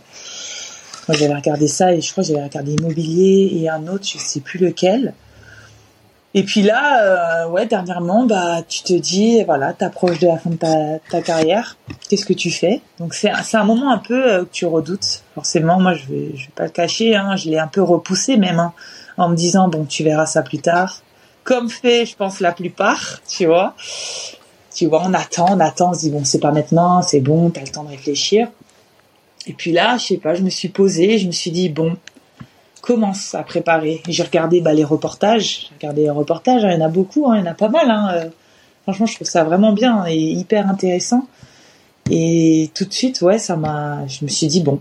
moi, j'avais regardé ça et je crois que j'avais regardé immobilier et un autre, je sais plus lequel. Et puis là, euh, ouais, dernièrement, bah, tu te dis, voilà, t'approches de la fin de ta, carrière. Qu'est-ce que tu fais? Donc c'est c'est un moment un peu euh, que tu redoutes. Forcément, moi, je vais je vais pas le cacher, hein, je l'ai un peu repoussé même, hein, en me disant bon, tu verras ça plus tard. Comme fait, je pense la plupart, tu vois. Tu vois, on attend, on attend, on se dit bon, c'est pas maintenant, c'est bon, t'as le temps de réfléchir. Et puis là, je sais pas, je me suis posée, je me suis dit bon, commence à préparer. J'ai regardé bah, les reportages, j'ai regardé les reportages, hein, il y en a beaucoup, hein, il y en a pas mal. Hein, euh. franchement, je trouve ça vraiment bien et hyper intéressant. Et tout de suite, ouais, ça m'a, je me suis dit bon,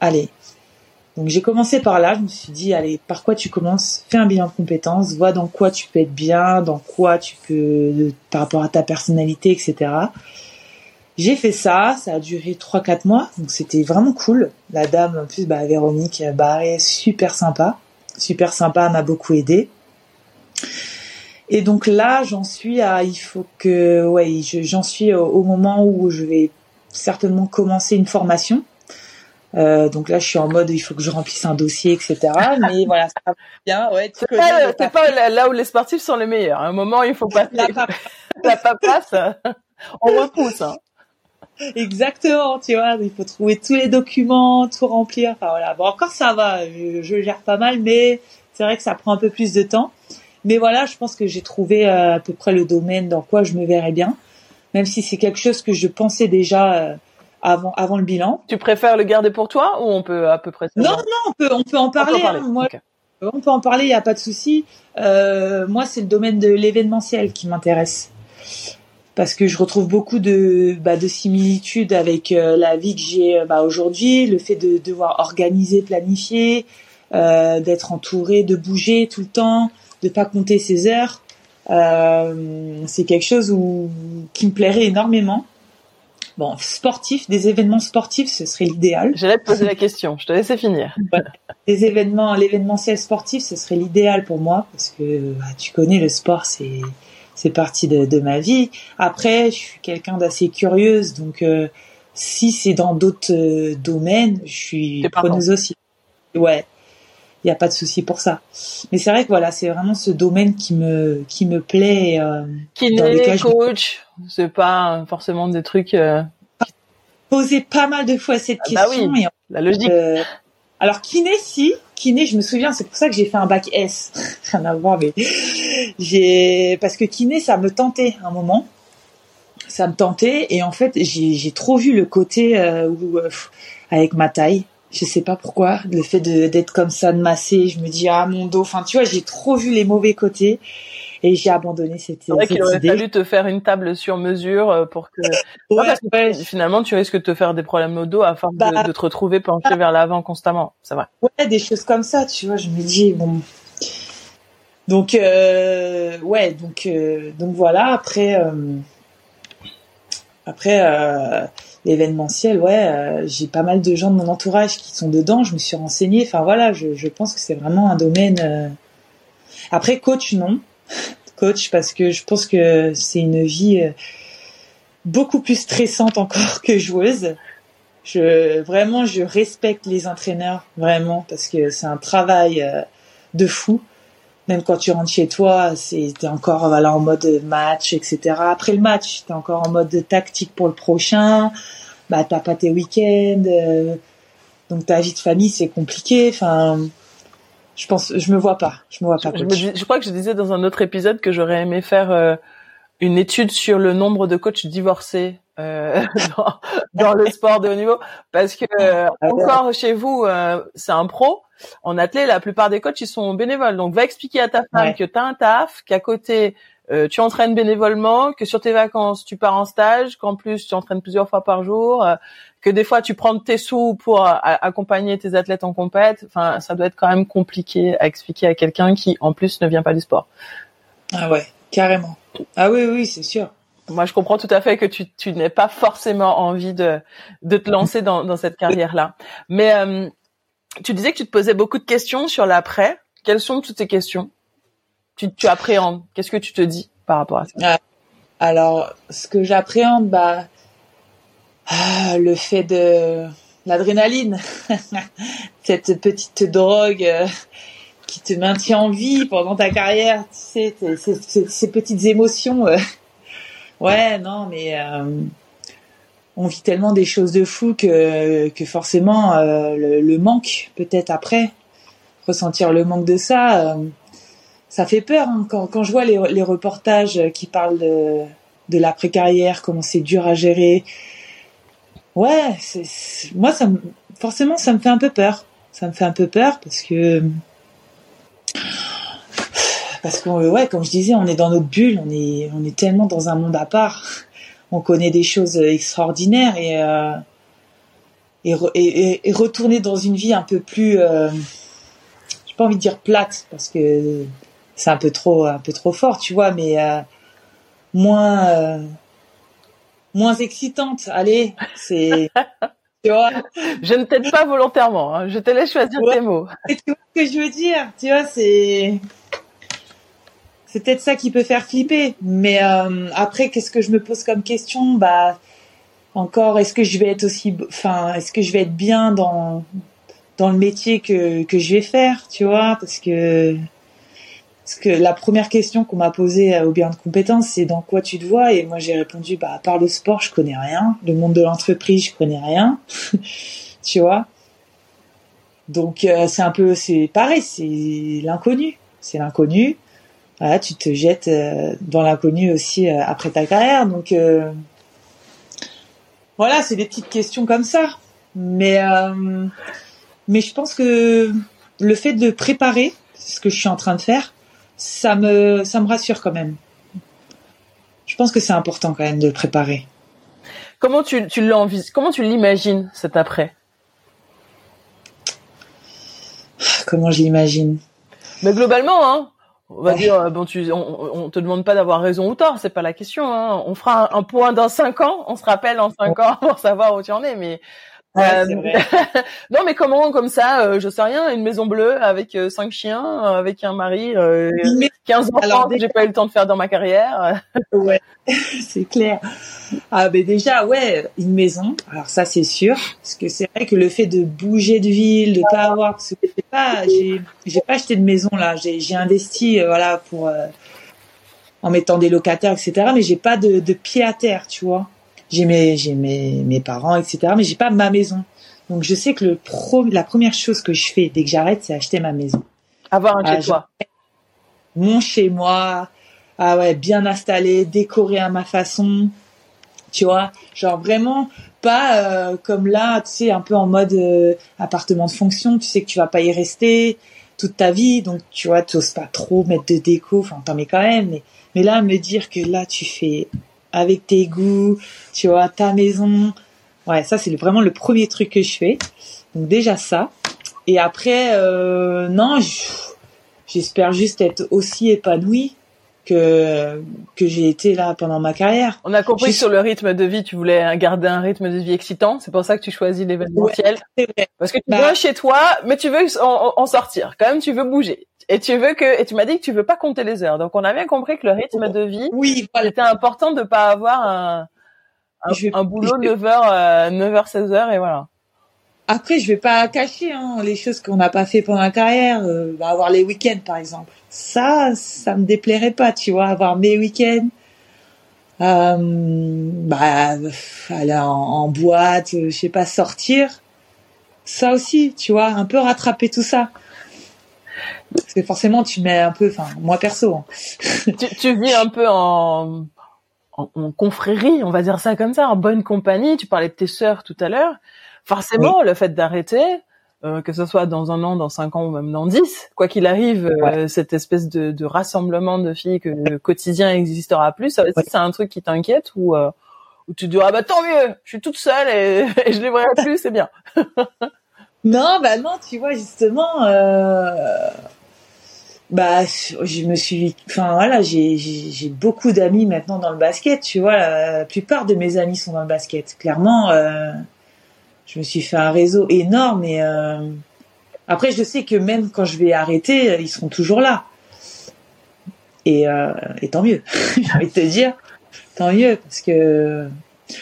allez. Donc j'ai commencé par là, je me suis dit allez, par quoi tu commences? Fais un bilan de compétences, vois dans quoi tu peux être bien, dans quoi tu peux, par rapport à ta personnalité, etc. J'ai fait ça, ça a duré 3-4 mois, donc c'était vraiment cool. La dame, en plus, bah, Véronique, bah, est super sympa. Super sympa, m'a beaucoup aidé. Et donc là, j'en suis à, il faut que, ouais, j'en suis au, moment où je vais certainement commencer une formation. Euh, donc là, je suis en mode, il faut que je remplisse un dossier, etc. Mais voilà, ça va bien. Ouais, c'est pas, pas là où les sportifs sont les meilleurs. À un moment, il faut pas la, la paperasse. On repousse. Hein. Exactement, tu vois, il faut trouver tous les documents, tout remplir. Enfin voilà. Bon, encore ça va, je, je gère pas mal, mais c'est vrai que ça prend un peu plus de temps. Mais voilà, je pense que j'ai trouvé euh, à peu près le domaine dans quoi je me verrais bien, même si c'est quelque chose que je pensais déjà euh, avant avant le bilan. Tu préfères le garder pour toi ou on peut à peu près Non, non, on peut on peut en parler. Hein. moi, on peut en parler, il y a pas de souci. Euh, moi, c'est le domaine de l'événementiel qui m'intéresse parce que je retrouve beaucoup de, bah, de similitudes avec euh, la vie que j'ai bah, aujourd'hui, le fait de devoir organiser, planifier, euh, d'être entouré, de bouger tout le temps, de pas compter ses heures. Euh, c'est quelque chose où, qui me plairait énormément. Bon, sportif, des événements sportifs, ce serait l'idéal. J'allais te poser la question, je te laissais finir. Des événements, l'événementiel sportif, ce serait l'idéal pour moi parce que bah, tu connais le sport, c'est c'est partie de, de, ma vie. Après, je suis quelqu'un d'assez curieuse, donc euh, si c'est dans d'autres euh, domaines, je suis preneuse aussi. Ouais, il n'y a pas de souci pour ça. Mais c'est vrai que voilà, c'est vraiment ce domaine qui me qui me plaît. Euh, Kiné, coach, c'est pas forcément des trucs. Euh... Posé pas mal de fois cette ah bah question. la logique. Alors kiné, si kiné, je me souviens, c'est pour ça que j'ai fait un bac S. Rien à mais j'ai parce que kiné, ça me tentait un moment. Ça me tentait et en fait, j'ai trop vu le côté euh, euh, avec ma taille, je sais pas pourquoi, le fait d'être comme ça, de masser, je me dis ah mon dos. Enfin, tu vois, j'ai trop vu les mauvais côtés et j'ai abandonné cette, C'est vrai qu'il aurait fallu te faire une table sur mesure euh, pour que, ouais, finalement tu risques de te faire des problèmes au dos à force de, bah, te retrouver penché vers l'avant constamment, c'est vrai. Ouais, des choses comme ça, tu vois, je me dis bon. Donc euh, ouais, donc euh, donc voilà, après euh, après euh, l'événementiel, ouais, j'ai pas mal de gens de mon entourage qui sont dedans, je me suis renseignée, enfin voilà, je, je pense que c'est vraiment un domaine après coach non coach parce que je pense que c'est une vie euh, beaucoup plus stressante encore que joueuse. Je vraiment je respecte les entraîneurs vraiment parce que c'est un travail euh, de fou. Même quand tu rentres chez toi, c'est t'es encore voilà en mode match, etc. Après le match, t'es encore en mode tactique pour le prochain. Bah t'as pas tes week-ends, euh, donc ta vie de famille c'est compliqué. Enfin, je pense, je me vois pas. Je me vois pas. Je, je, crois que je disais dans un autre épisode que j'aurais aimé faire euh, une étude sur le nombre de coachs divorcés euh, dans, dans le sport de haut niveau, parce que euh, ah encore chez vous, euh, c'est un pro. En athlète, la plupart des coachs ils sont bénévoles. Donc va expliquer à ta femme que tu as un taf, qu'à côté tu entraînes bénévolement, que sur tes vacances tu pars en stage, qu'en plus tu entraînes plusieurs fois par jour, que des fois tu prends tes sous pour euh, accompagner tes athlètes en compète. Enfin, ça doit être quand même compliqué à expliquer à quelqu'un qui, en plus, ne vient pas du sport. Ah ouais, carrément. Ah oui, oui, c'est sûr. Moi, je comprends tout à fait que tu, tu n'aies pas forcément envie de, de te lancer dans, dans cette carrière-là. Mais euh, tu disais que tu te posais beaucoup de questions sur l'après. Quelles sont toutes ces questions? Tu, tu appréhendes Qu'est-ce que tu te dis par rapport à ça? Ah, Alors, ce que j'appréhende, bah, ah, le fait de l'adrénaline, cette petite drogue euh, qui te maintient en vie pendant ta carrière, tu sais, ces, petites émotions. Euh. Ouais, non, mais euh, on vit tellement des choses de fou que, que forcément le, manque, peut-être après, ressentir le manque de ça, ça fait peur hein. quand, quand je vois les, reportages qui parlent de, de l'après-carrière, comment c'est dur à gérer, ouais, moi, ça me, forcément, ça me fait un peu peur. Ça me fait un peu peur parce que, parce que, ouais, comme je disais, on est dans notre bulle, on est, on est tellement dans un monde à part. On connaît des choses extraordinaires et, euh, et, et, retourner dans une vie un peu plus, euh, j'ai pas envie de dire plate parce que c'est un peu trop, un peu trop fort, tu vois, mais euh, moins, euh, moins excitante. Allez, c'est. tu vois Je ne t'aide pas volontairement. Hein. Je te laisse choisir tes mots. tu vois ce que je veux dire Tu vois, c'est. C'est peut-être ça qui peut faire flipper. Mais euh, après, qu'est-ce que je me pose comme question? Bah, encore est-ce que je vais être aussi enfin est-ce que je vais être bien dans dans le métier que que je vais faire tu vois? Parce que parce que la première question qu'on m'a posée au bien de compétences c'est dans quoi tu te vois? Et moi j'ai répondu bah à part le sport je connais rien. Le monde de l'entreprise je connais rien. Tu vois? Donc euh, c'est un peu c'est pareil c'est l'inconnu. C'est l'inconnu. Tu te jettes euh, dans l'inconnu aussi euh, après ta carrière. Donc voilà, c'est des petites questions comme ça. Mais euh, mais je pense que le fait de préparer, ce que je suis en train de faire, ça me ça me rassure quand même. Je pense que c'est important quand même de le préparer. Comment tu tu l'envisages Comment tu l'imagines cet après? Comment je l'imagine? Mais globalement, hein, on va dire euh, bon tu on, on te demande pas d'avoir raison ou tort c'est pas la question hein. on fera un, point dans cinq ans on se rappelle en cinq ans pour savoir où tu en es mais euh, non, mais comment, comme ça, euh, je sais rien, une maison bleue avec euh, cinq chiens, avec un mari, 15 enfants Alors, que j'ai pas eu le temps de faire dans ma carrière. ouais, c'est clair. Ah, ben déjà, ouais, une maison. Alors ça, c'est sûr, parce que c'est vrai que le fait de bouger de ville, de pas avoir, parce que j'ai pas, j'ai, j'ai pas acheté de maison là. J'ai, j'ai investi, voilà, pour en mettant des locataires, etc. Mais j'ai pas de, de pied à terre, tu vois j'ai mes j'ai mes mes parents etc mais j'ai pas ma maison. Donc je sais que le pro, la première chose que je fais dès que j'arrête c'est acheter ma maison. Avoir un chez toi. mon chez moi. Ah ouais bien installé décoré à ma façon. Tu vois genre vraiment pas euh, comme là tu sais un peu en mode euh, appartement de fonction. Tu sais que tu vas pas y rester toute ta vie. Donc tu vois tu oses pas trop mettre de déco. Enfin t'en mets quand même mais mais là me dire que là tu fais avec tes goûts, tu vois, ta maison. Ouais, ça c'est vraiment le premier truc que je fais. Donc déjà ça. Et après, euh, non, j'espère juste être aussi épanouie que que j'ai été là pendant ma carrière. On a compris sur le rythme de vie, tu voulais garder un rythme de vie excitant. C'est pour ça que tu choisis l'événementiel. Ouais, Parce que tu bah, veux chez toi, mais tu veux en, sortir. Quand même, tu veux bouger. Et tu veux que, et tu m'as dit que tu veux pas compter les heures. Donc on a bien compris que le rythme de vie, oui, c'était important de pas avoir un, un, boulot 9h, 9h, 16h et voilà. Après, je vais pas cacher hein, les choses qu'on n'a pas fait pendant la carrière. Euh, bah, avoir les week-ends, par exemple. Ça, ça me déplairait pas, tu vois, avoir mes week-ends. Euh, bah, aller en, en boîte, je sais pas, sortir. Ça aussi, tu vois, un peu rattraper tout ça. Parce que forcément, tu mets un peu, enfin, moi perso. Hein. tu, tu vis un peu en, en, confrérie, on va dire ça comme ça, en bonne compagnie. Tu parlais de tes sœurs tout à l'heure. Forcément, le fait d'arrêter, euh, que ce soit dans un an, dans cinq ans ou même dans dix, quoi qu'il arrive, euh, cette espèce de, de, rassemblement de filles que le quotidien existera plus, ça c'est un truc qui t'inquiète ou euh, où tu te dis ah bah tant mieux, je suis toute seule et, et je les verrai plus, c'est bien. non, bah non, tu vois justement. Bah je me suis enfin voilà j'ai beaucoup d'amis maintenant dans le basket tu vois la, plupart de mes amis sont dans le basket. Clairement euh, je me suis fait un réseau énorme et euh, après je sais que même quand je vais arrêter ils seront toujours là. Et, euh, et tant mieux j'ai envie de te dire. Tant mieux parce que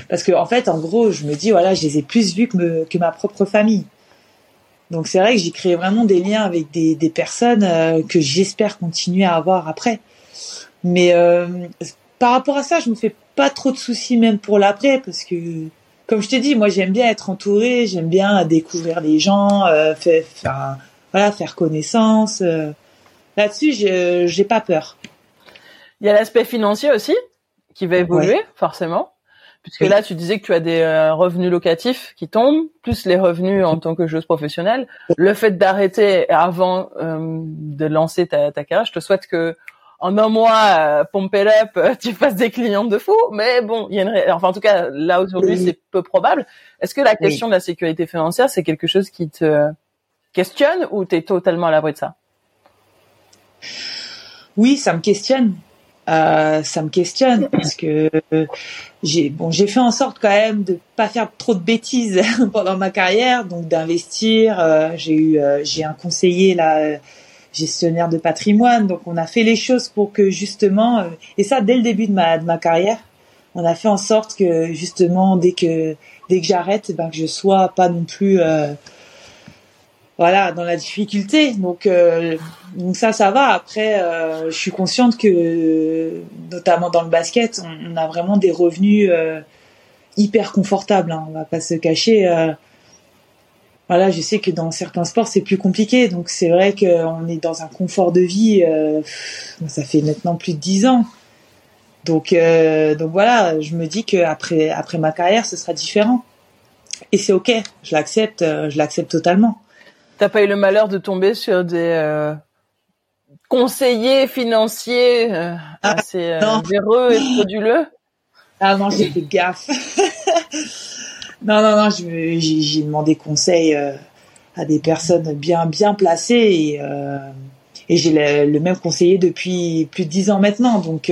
parce que en fait en gros je me dis voilà je les ai plus vus que ma propre famille donc c'est vrai que j'ai créé vraiment des liens avec des, des personnes euh, que j'espère continuer à avoir après. Mais euh, par rapport à ça, je me fais pas trop de soucis même pour l'après parce que comme je t'ai dit, moi j'aime bien être entourée, j'aime bien découvrir les gens, euh, faire, voilà, faire connaissance. Euh. Là-dessus, j'ai pas peur. Il y a l'aspect financier aussi qui va évoluer forcément. Puisque là, tu disais que tu as des euh, revenus locatifs qui tombent, plus les revenus en tant que joueuse professionnelle. Le fait d'arrêter avant euh, de lancer ta, ta, carrière, je te souhaite que en un mois, euh, pompe up, euh, tu fasses des clients de fou. Mais bon, il y a une, enfin en tout cas là aujourd'hui, c'est peu probable. Est-ce que la question de la sécurité financière, c'est quelque chose qui te questionne ou tu es totalement à l'abri de ça? Oui, ça me questionne euh, ça me questionne parce que j'ai bon j'ai fait en sorte quand même de pas faire trop de bêtises pendant ma carrière donc d'investir euh, j'ai eu euh, j'ai un conseiller là gestionnaire de patrimoine donc on a fait les choses pour que justement et ça dès le début de ma de ma carrière on a fait en sorte que justement dès que dès que j'arrête, ben que je sois pas non plus euh, voilà dans la difficulté. Donc euh, donc ça ça va. Après, euh, je suis consciente que notamment dans le basket, on, a vraiment des revenus hyper confortables. Hein, on va pas se cacher. voilà, je sais que dans certains sports c'est plus compliqué. Donc c'est vrai qu'on est dans un confort de vie. ça fait maintenant plus de dix ans. Donc, euh, donc voilà, je me dis que après après ma carrière, ce sera différent. Et c'est ok, je l'accepte, euh, je l'accepte totalement. T'as pas eu le malheur de tomber sur des euh, conseillers financiers ah, assez véreux et frauduleux Ah non, j'ai fait gaffe. non, non, non, j'ai demandé conseil à des personnes bien bien placées et, et j'ai le, le, même conseiller depuis plus de dix ans maintenant. Donc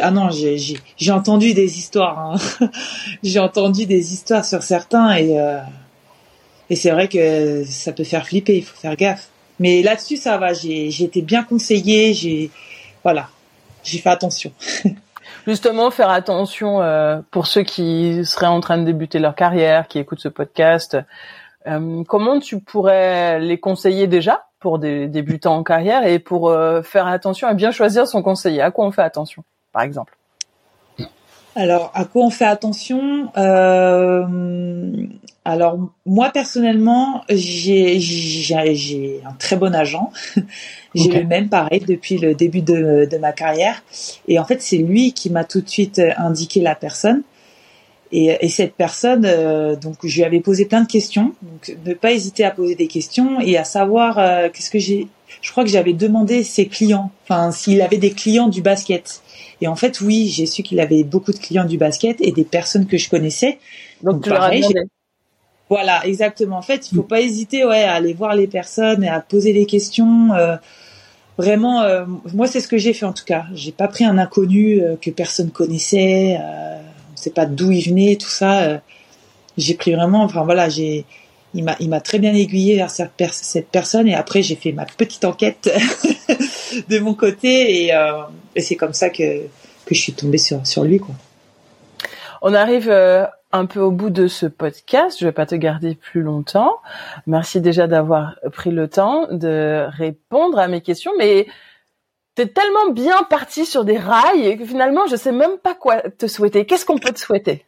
ah non, j'ai entendu des histoires. Hein. j'ai entendu des histoires sur certains et euh, et c'est vrai que ça peut faire flipper. Il faut faire gaffe. Mais là-dessus, ça va. J'ai été bien conseillé. J'ai voilà, j'ai fait attention. Justement, faire attention euh, pour ceux qui seraient en train de débuter leur carrière, qui écoutent ce podcast. Euh, comment tu pourrais les conseiller déjà pour des débutants en carrière et pour faire attention à bien choisir son conseiller? À quoi on fait attention par exemple? Alors, à quoi on fait attention euh, Alors, moi personnellement, j'ai j'ai un très bon agent. j'ai le même, pareil, depuis le début de, de ma carrière. Et en fait, c'est lui qui m'a tout de suite indiqué la personne. Et, et cette personne, euh, donc, je lui avais posé plein de questions. Donc, ne pas hésiter à poser des questions et à savoir euh, qu'est-ce que j'ai. Je crois que j'avais demandé ses clients, enfin, s'il avait des clients du basket. Et en fait, oui, j'ai su qu'il avait beaucoup de clients du basket et des personnes que je connaissais. Donc, tu pareil, Voilà, exactement. En fait, il faut pas hésiter, ouais, à aller voir les personnes et à poser des questions. Euh, vraiment, euh, moi, c'est ce que j'ai fait en tout cas. J'ai pas pris un inconnu euh, que personne connaissait. Euh, on sait pas d'où il venait, tout ça. j'ai pris vraiment, enfin voilà, j'ai il m'a il m'a très bien aiguillé vers cette, cette personne et après j'ai fait ma petite enquête de mon côté et, euh, et c'est comme ça que que je suis tombée sur sur lui quoi. On arrive euh, un peu au bout de ce podcast. Je vais pas te garder plus longtemps. Merci déjà d'avoir pris le temps de répondre à mes questions, mais T'es tellement bien parti sur des rails que finalement je sais même pas quoi te souhaiter. Qu'est-ce qu'on peut te souhaiter?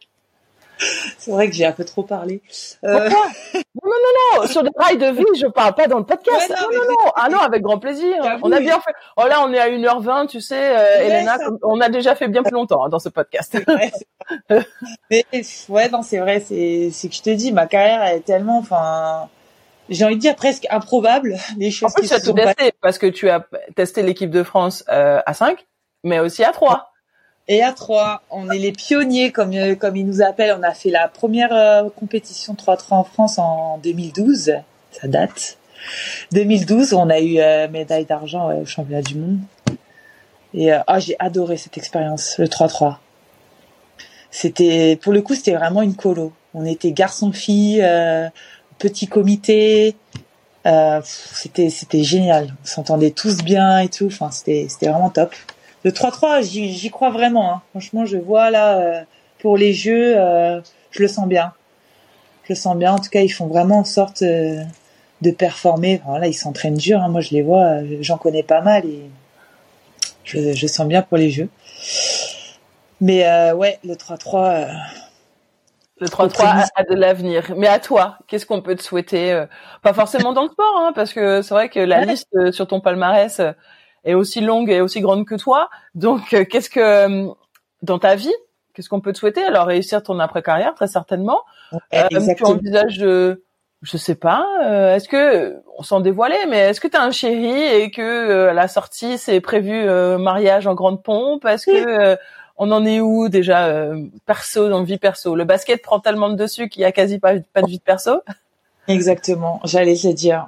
C'est vrai que j'ai un peu trop parlé. Euh... Pourquoi non, non, non, non. Sur des rails de vie, je parle pas dans le podcast. non, non, non, Ah non, avec grand plaisir. On a bien fait. Oh là, on est à 1h20, tu sais, euh, Elena, on a déjà fait bien plus longtemps hein, dans ce podcast. Mais ouais, non, c'est vrai, c'est, c'est que je te dis, ma carrière est tellement, enfin, j'ai envie de dire presque improbable, les choses en plus, qui tu as tout testé, parce que tu as testé l'équipe de France euh, à 5, mais aussi à 3. Et à 3, on est les pionniers, comme, euh, comme ils nous appellent. On a fait la première euh, compétition 3-3 en France en 2012. Ça date. 2012, on a eu euh, médaille d'argent au championnat du monde. Et ah, j'ai adoré cette expérience, le 3-3. C'était, pour le coup, c'était vraiment une colo. On était garçon-fille, petit comité. c'était, c'était génial. On s'entendait tous bien et tout. Enfin, c'était, c'était vraiment top le 3-3, j'y crois vraiment. Hein. Franchement, je vois là euh, pour les jeux, euh, je le sens bien. Je le sens bien. En tout cas, ils font vraiment en sorte euh, de performer. Voilà, ils s'entraînent dur. Hein. Moi, je les vois. J'en connais pas mal et je, je, sens bien pour les jeux. Mais ouais, le 3-3. le 3-3 a, de l'avenir. Mais à toi, qu'est-ce qu'on peut te souhaiter Pas forcément dans le sport, hein, parce que c'est vrai que la liste sur ton palmarès est aussi longue et aussi grande que toi. Donc, euh, qu'est-ce que euh, dans ta vie, qu'est-ce qu'on peut te souhaiter? Alors réussir ton après carrière, très certainement. Euh, tu envisages de, je sais pas, euh, est-ce que on s'en dévoilait, mais est-ce que tu as un chéri et que à la sortie c'est prévu mariage en grande pompe? Est-ce que on en est où déjà perso dans vie perso? Le basket prend tellement de dessus qu'il y a quasi pas, pas de vie de perso. Exactement, j'allais te dire.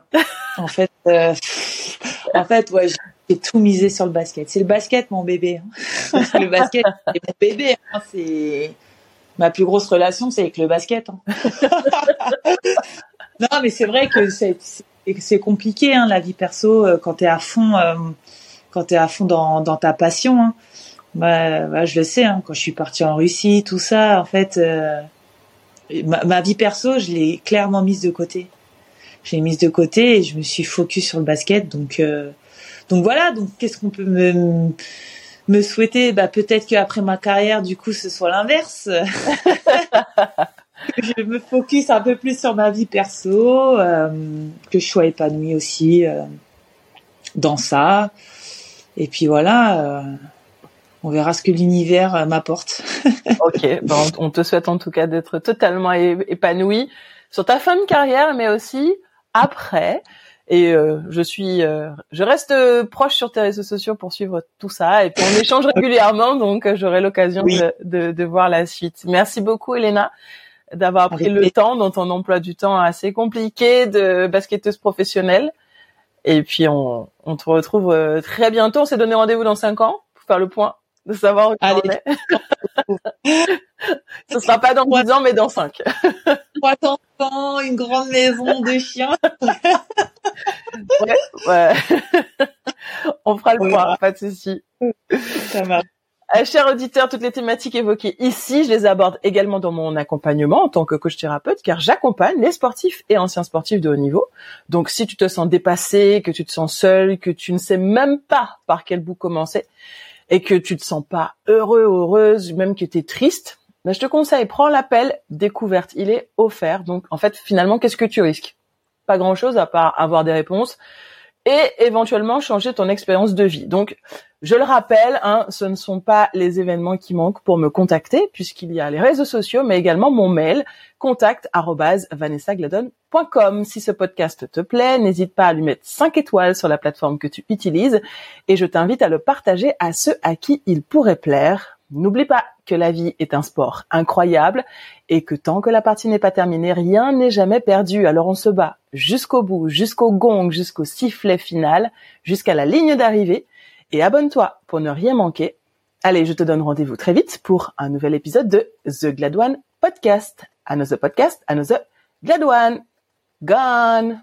En fait, en fait, ouais, j'ai tout misé sur le basket. C'est le basket, mon bébé. Hein. le basket, c'est mon bébé. Hein. C'est ma plus grosse relation, c'est avec le basket. Hein. non, mais c'est vrai que c'est compliqué hein, la vie perso euh, quand t'es à fond, euh, quand t'es à fond dans, dans ta passion. Bah, bah, je le sais, quand je suis partie en Russie, tout ça, en fait, euh, ma, ma, vie perso, je l'ai clairement mise de côté. Je l'ai mise de côté et je me suis focus sur le basket. Donc, euh, donc voilà. Donc, qu'est-ce qu'on peut me me souhaiter? Bah, peut-être qu'après ma carrière, du coup, ce soit l'inverse. que je me focus un peu plus sur ma vie perso, euh, que je sois épanouie aussi euh, dans ça. Et puis voilà, euh, on verra ce que l'univers m'apporte. ok, bon, on te souhaite en tout cas d'être totalement épanouie sur ta fin de carrière, mais aussi après. Et euh, je suis, euh, je reste proche sur tes réseaux sociaux pour suivre tout ça. Et puis on échange régulièrement, donc j'aurai l'occasion de, de, de, voir la suite. Merci beaucoup, Elena d'avoir pris le temps dans ton emploi du temps assez compliqué de basketteuse professionnelle. Et puis on, on te retrouve euh, très bientôt. On s'est donné rendez-vous dans cinq ans pour faire le point, de savoir où on est. Ce sera pas dans dix ans, mais dans cinq. Trois enfants, une grande maison, deux chiens. ouais, ouais. on fera le point, pas de souci. Ça marche. Euh, chers auditeurs, toutes les thématiques évoquées ici, je les aborde également dans mon accompagnement en tant que coach thérapeute, car j'accompagne les sportifs et anciens sportifs de haut niveau. Donc, si tu te sens dépassé, que tu te sens seul, que tu ne sais même pas par quel bout commencer, et que tu te sens pas heureux, heureuse, même que tu es triste, je te conseille, prends l'appel découverte. Il est offert. Donc, en fait, finalement, qu'est-ce que tu risques? Pas grand-chose à part avoir des réponses et éventuellement changer ton expérience de vie. Donc, je le rappelle, hein, ce ne sont pas les événements qui manquent pour me contacter, puisqu'il y a les réseaux sociaux, mais également mon mail, contact@vanessagladon.com. Si ce podcast te plaît, n'hésite pas à lui mettre 5 étoiles sur la plateforme que tu utilises, et je t'invite à le partager à ceux à qui il pourrait plaire. N'oublie pas que la vie est un sport incroyable et que tant que la partie n'est pas terminée, rien n'est jamais perdu. Alors on se bat jusqu'au bout, jusqu'au gong, jusqu'au sifflet final, jusqu'à la ligne d'arrivée et abonne-toi pour ne rien manquer. Allez, je te donne rendez-vous très vite pour un nouvel épisode de The Gladouane Podcast. Another podcast, another Gladouane. Gone.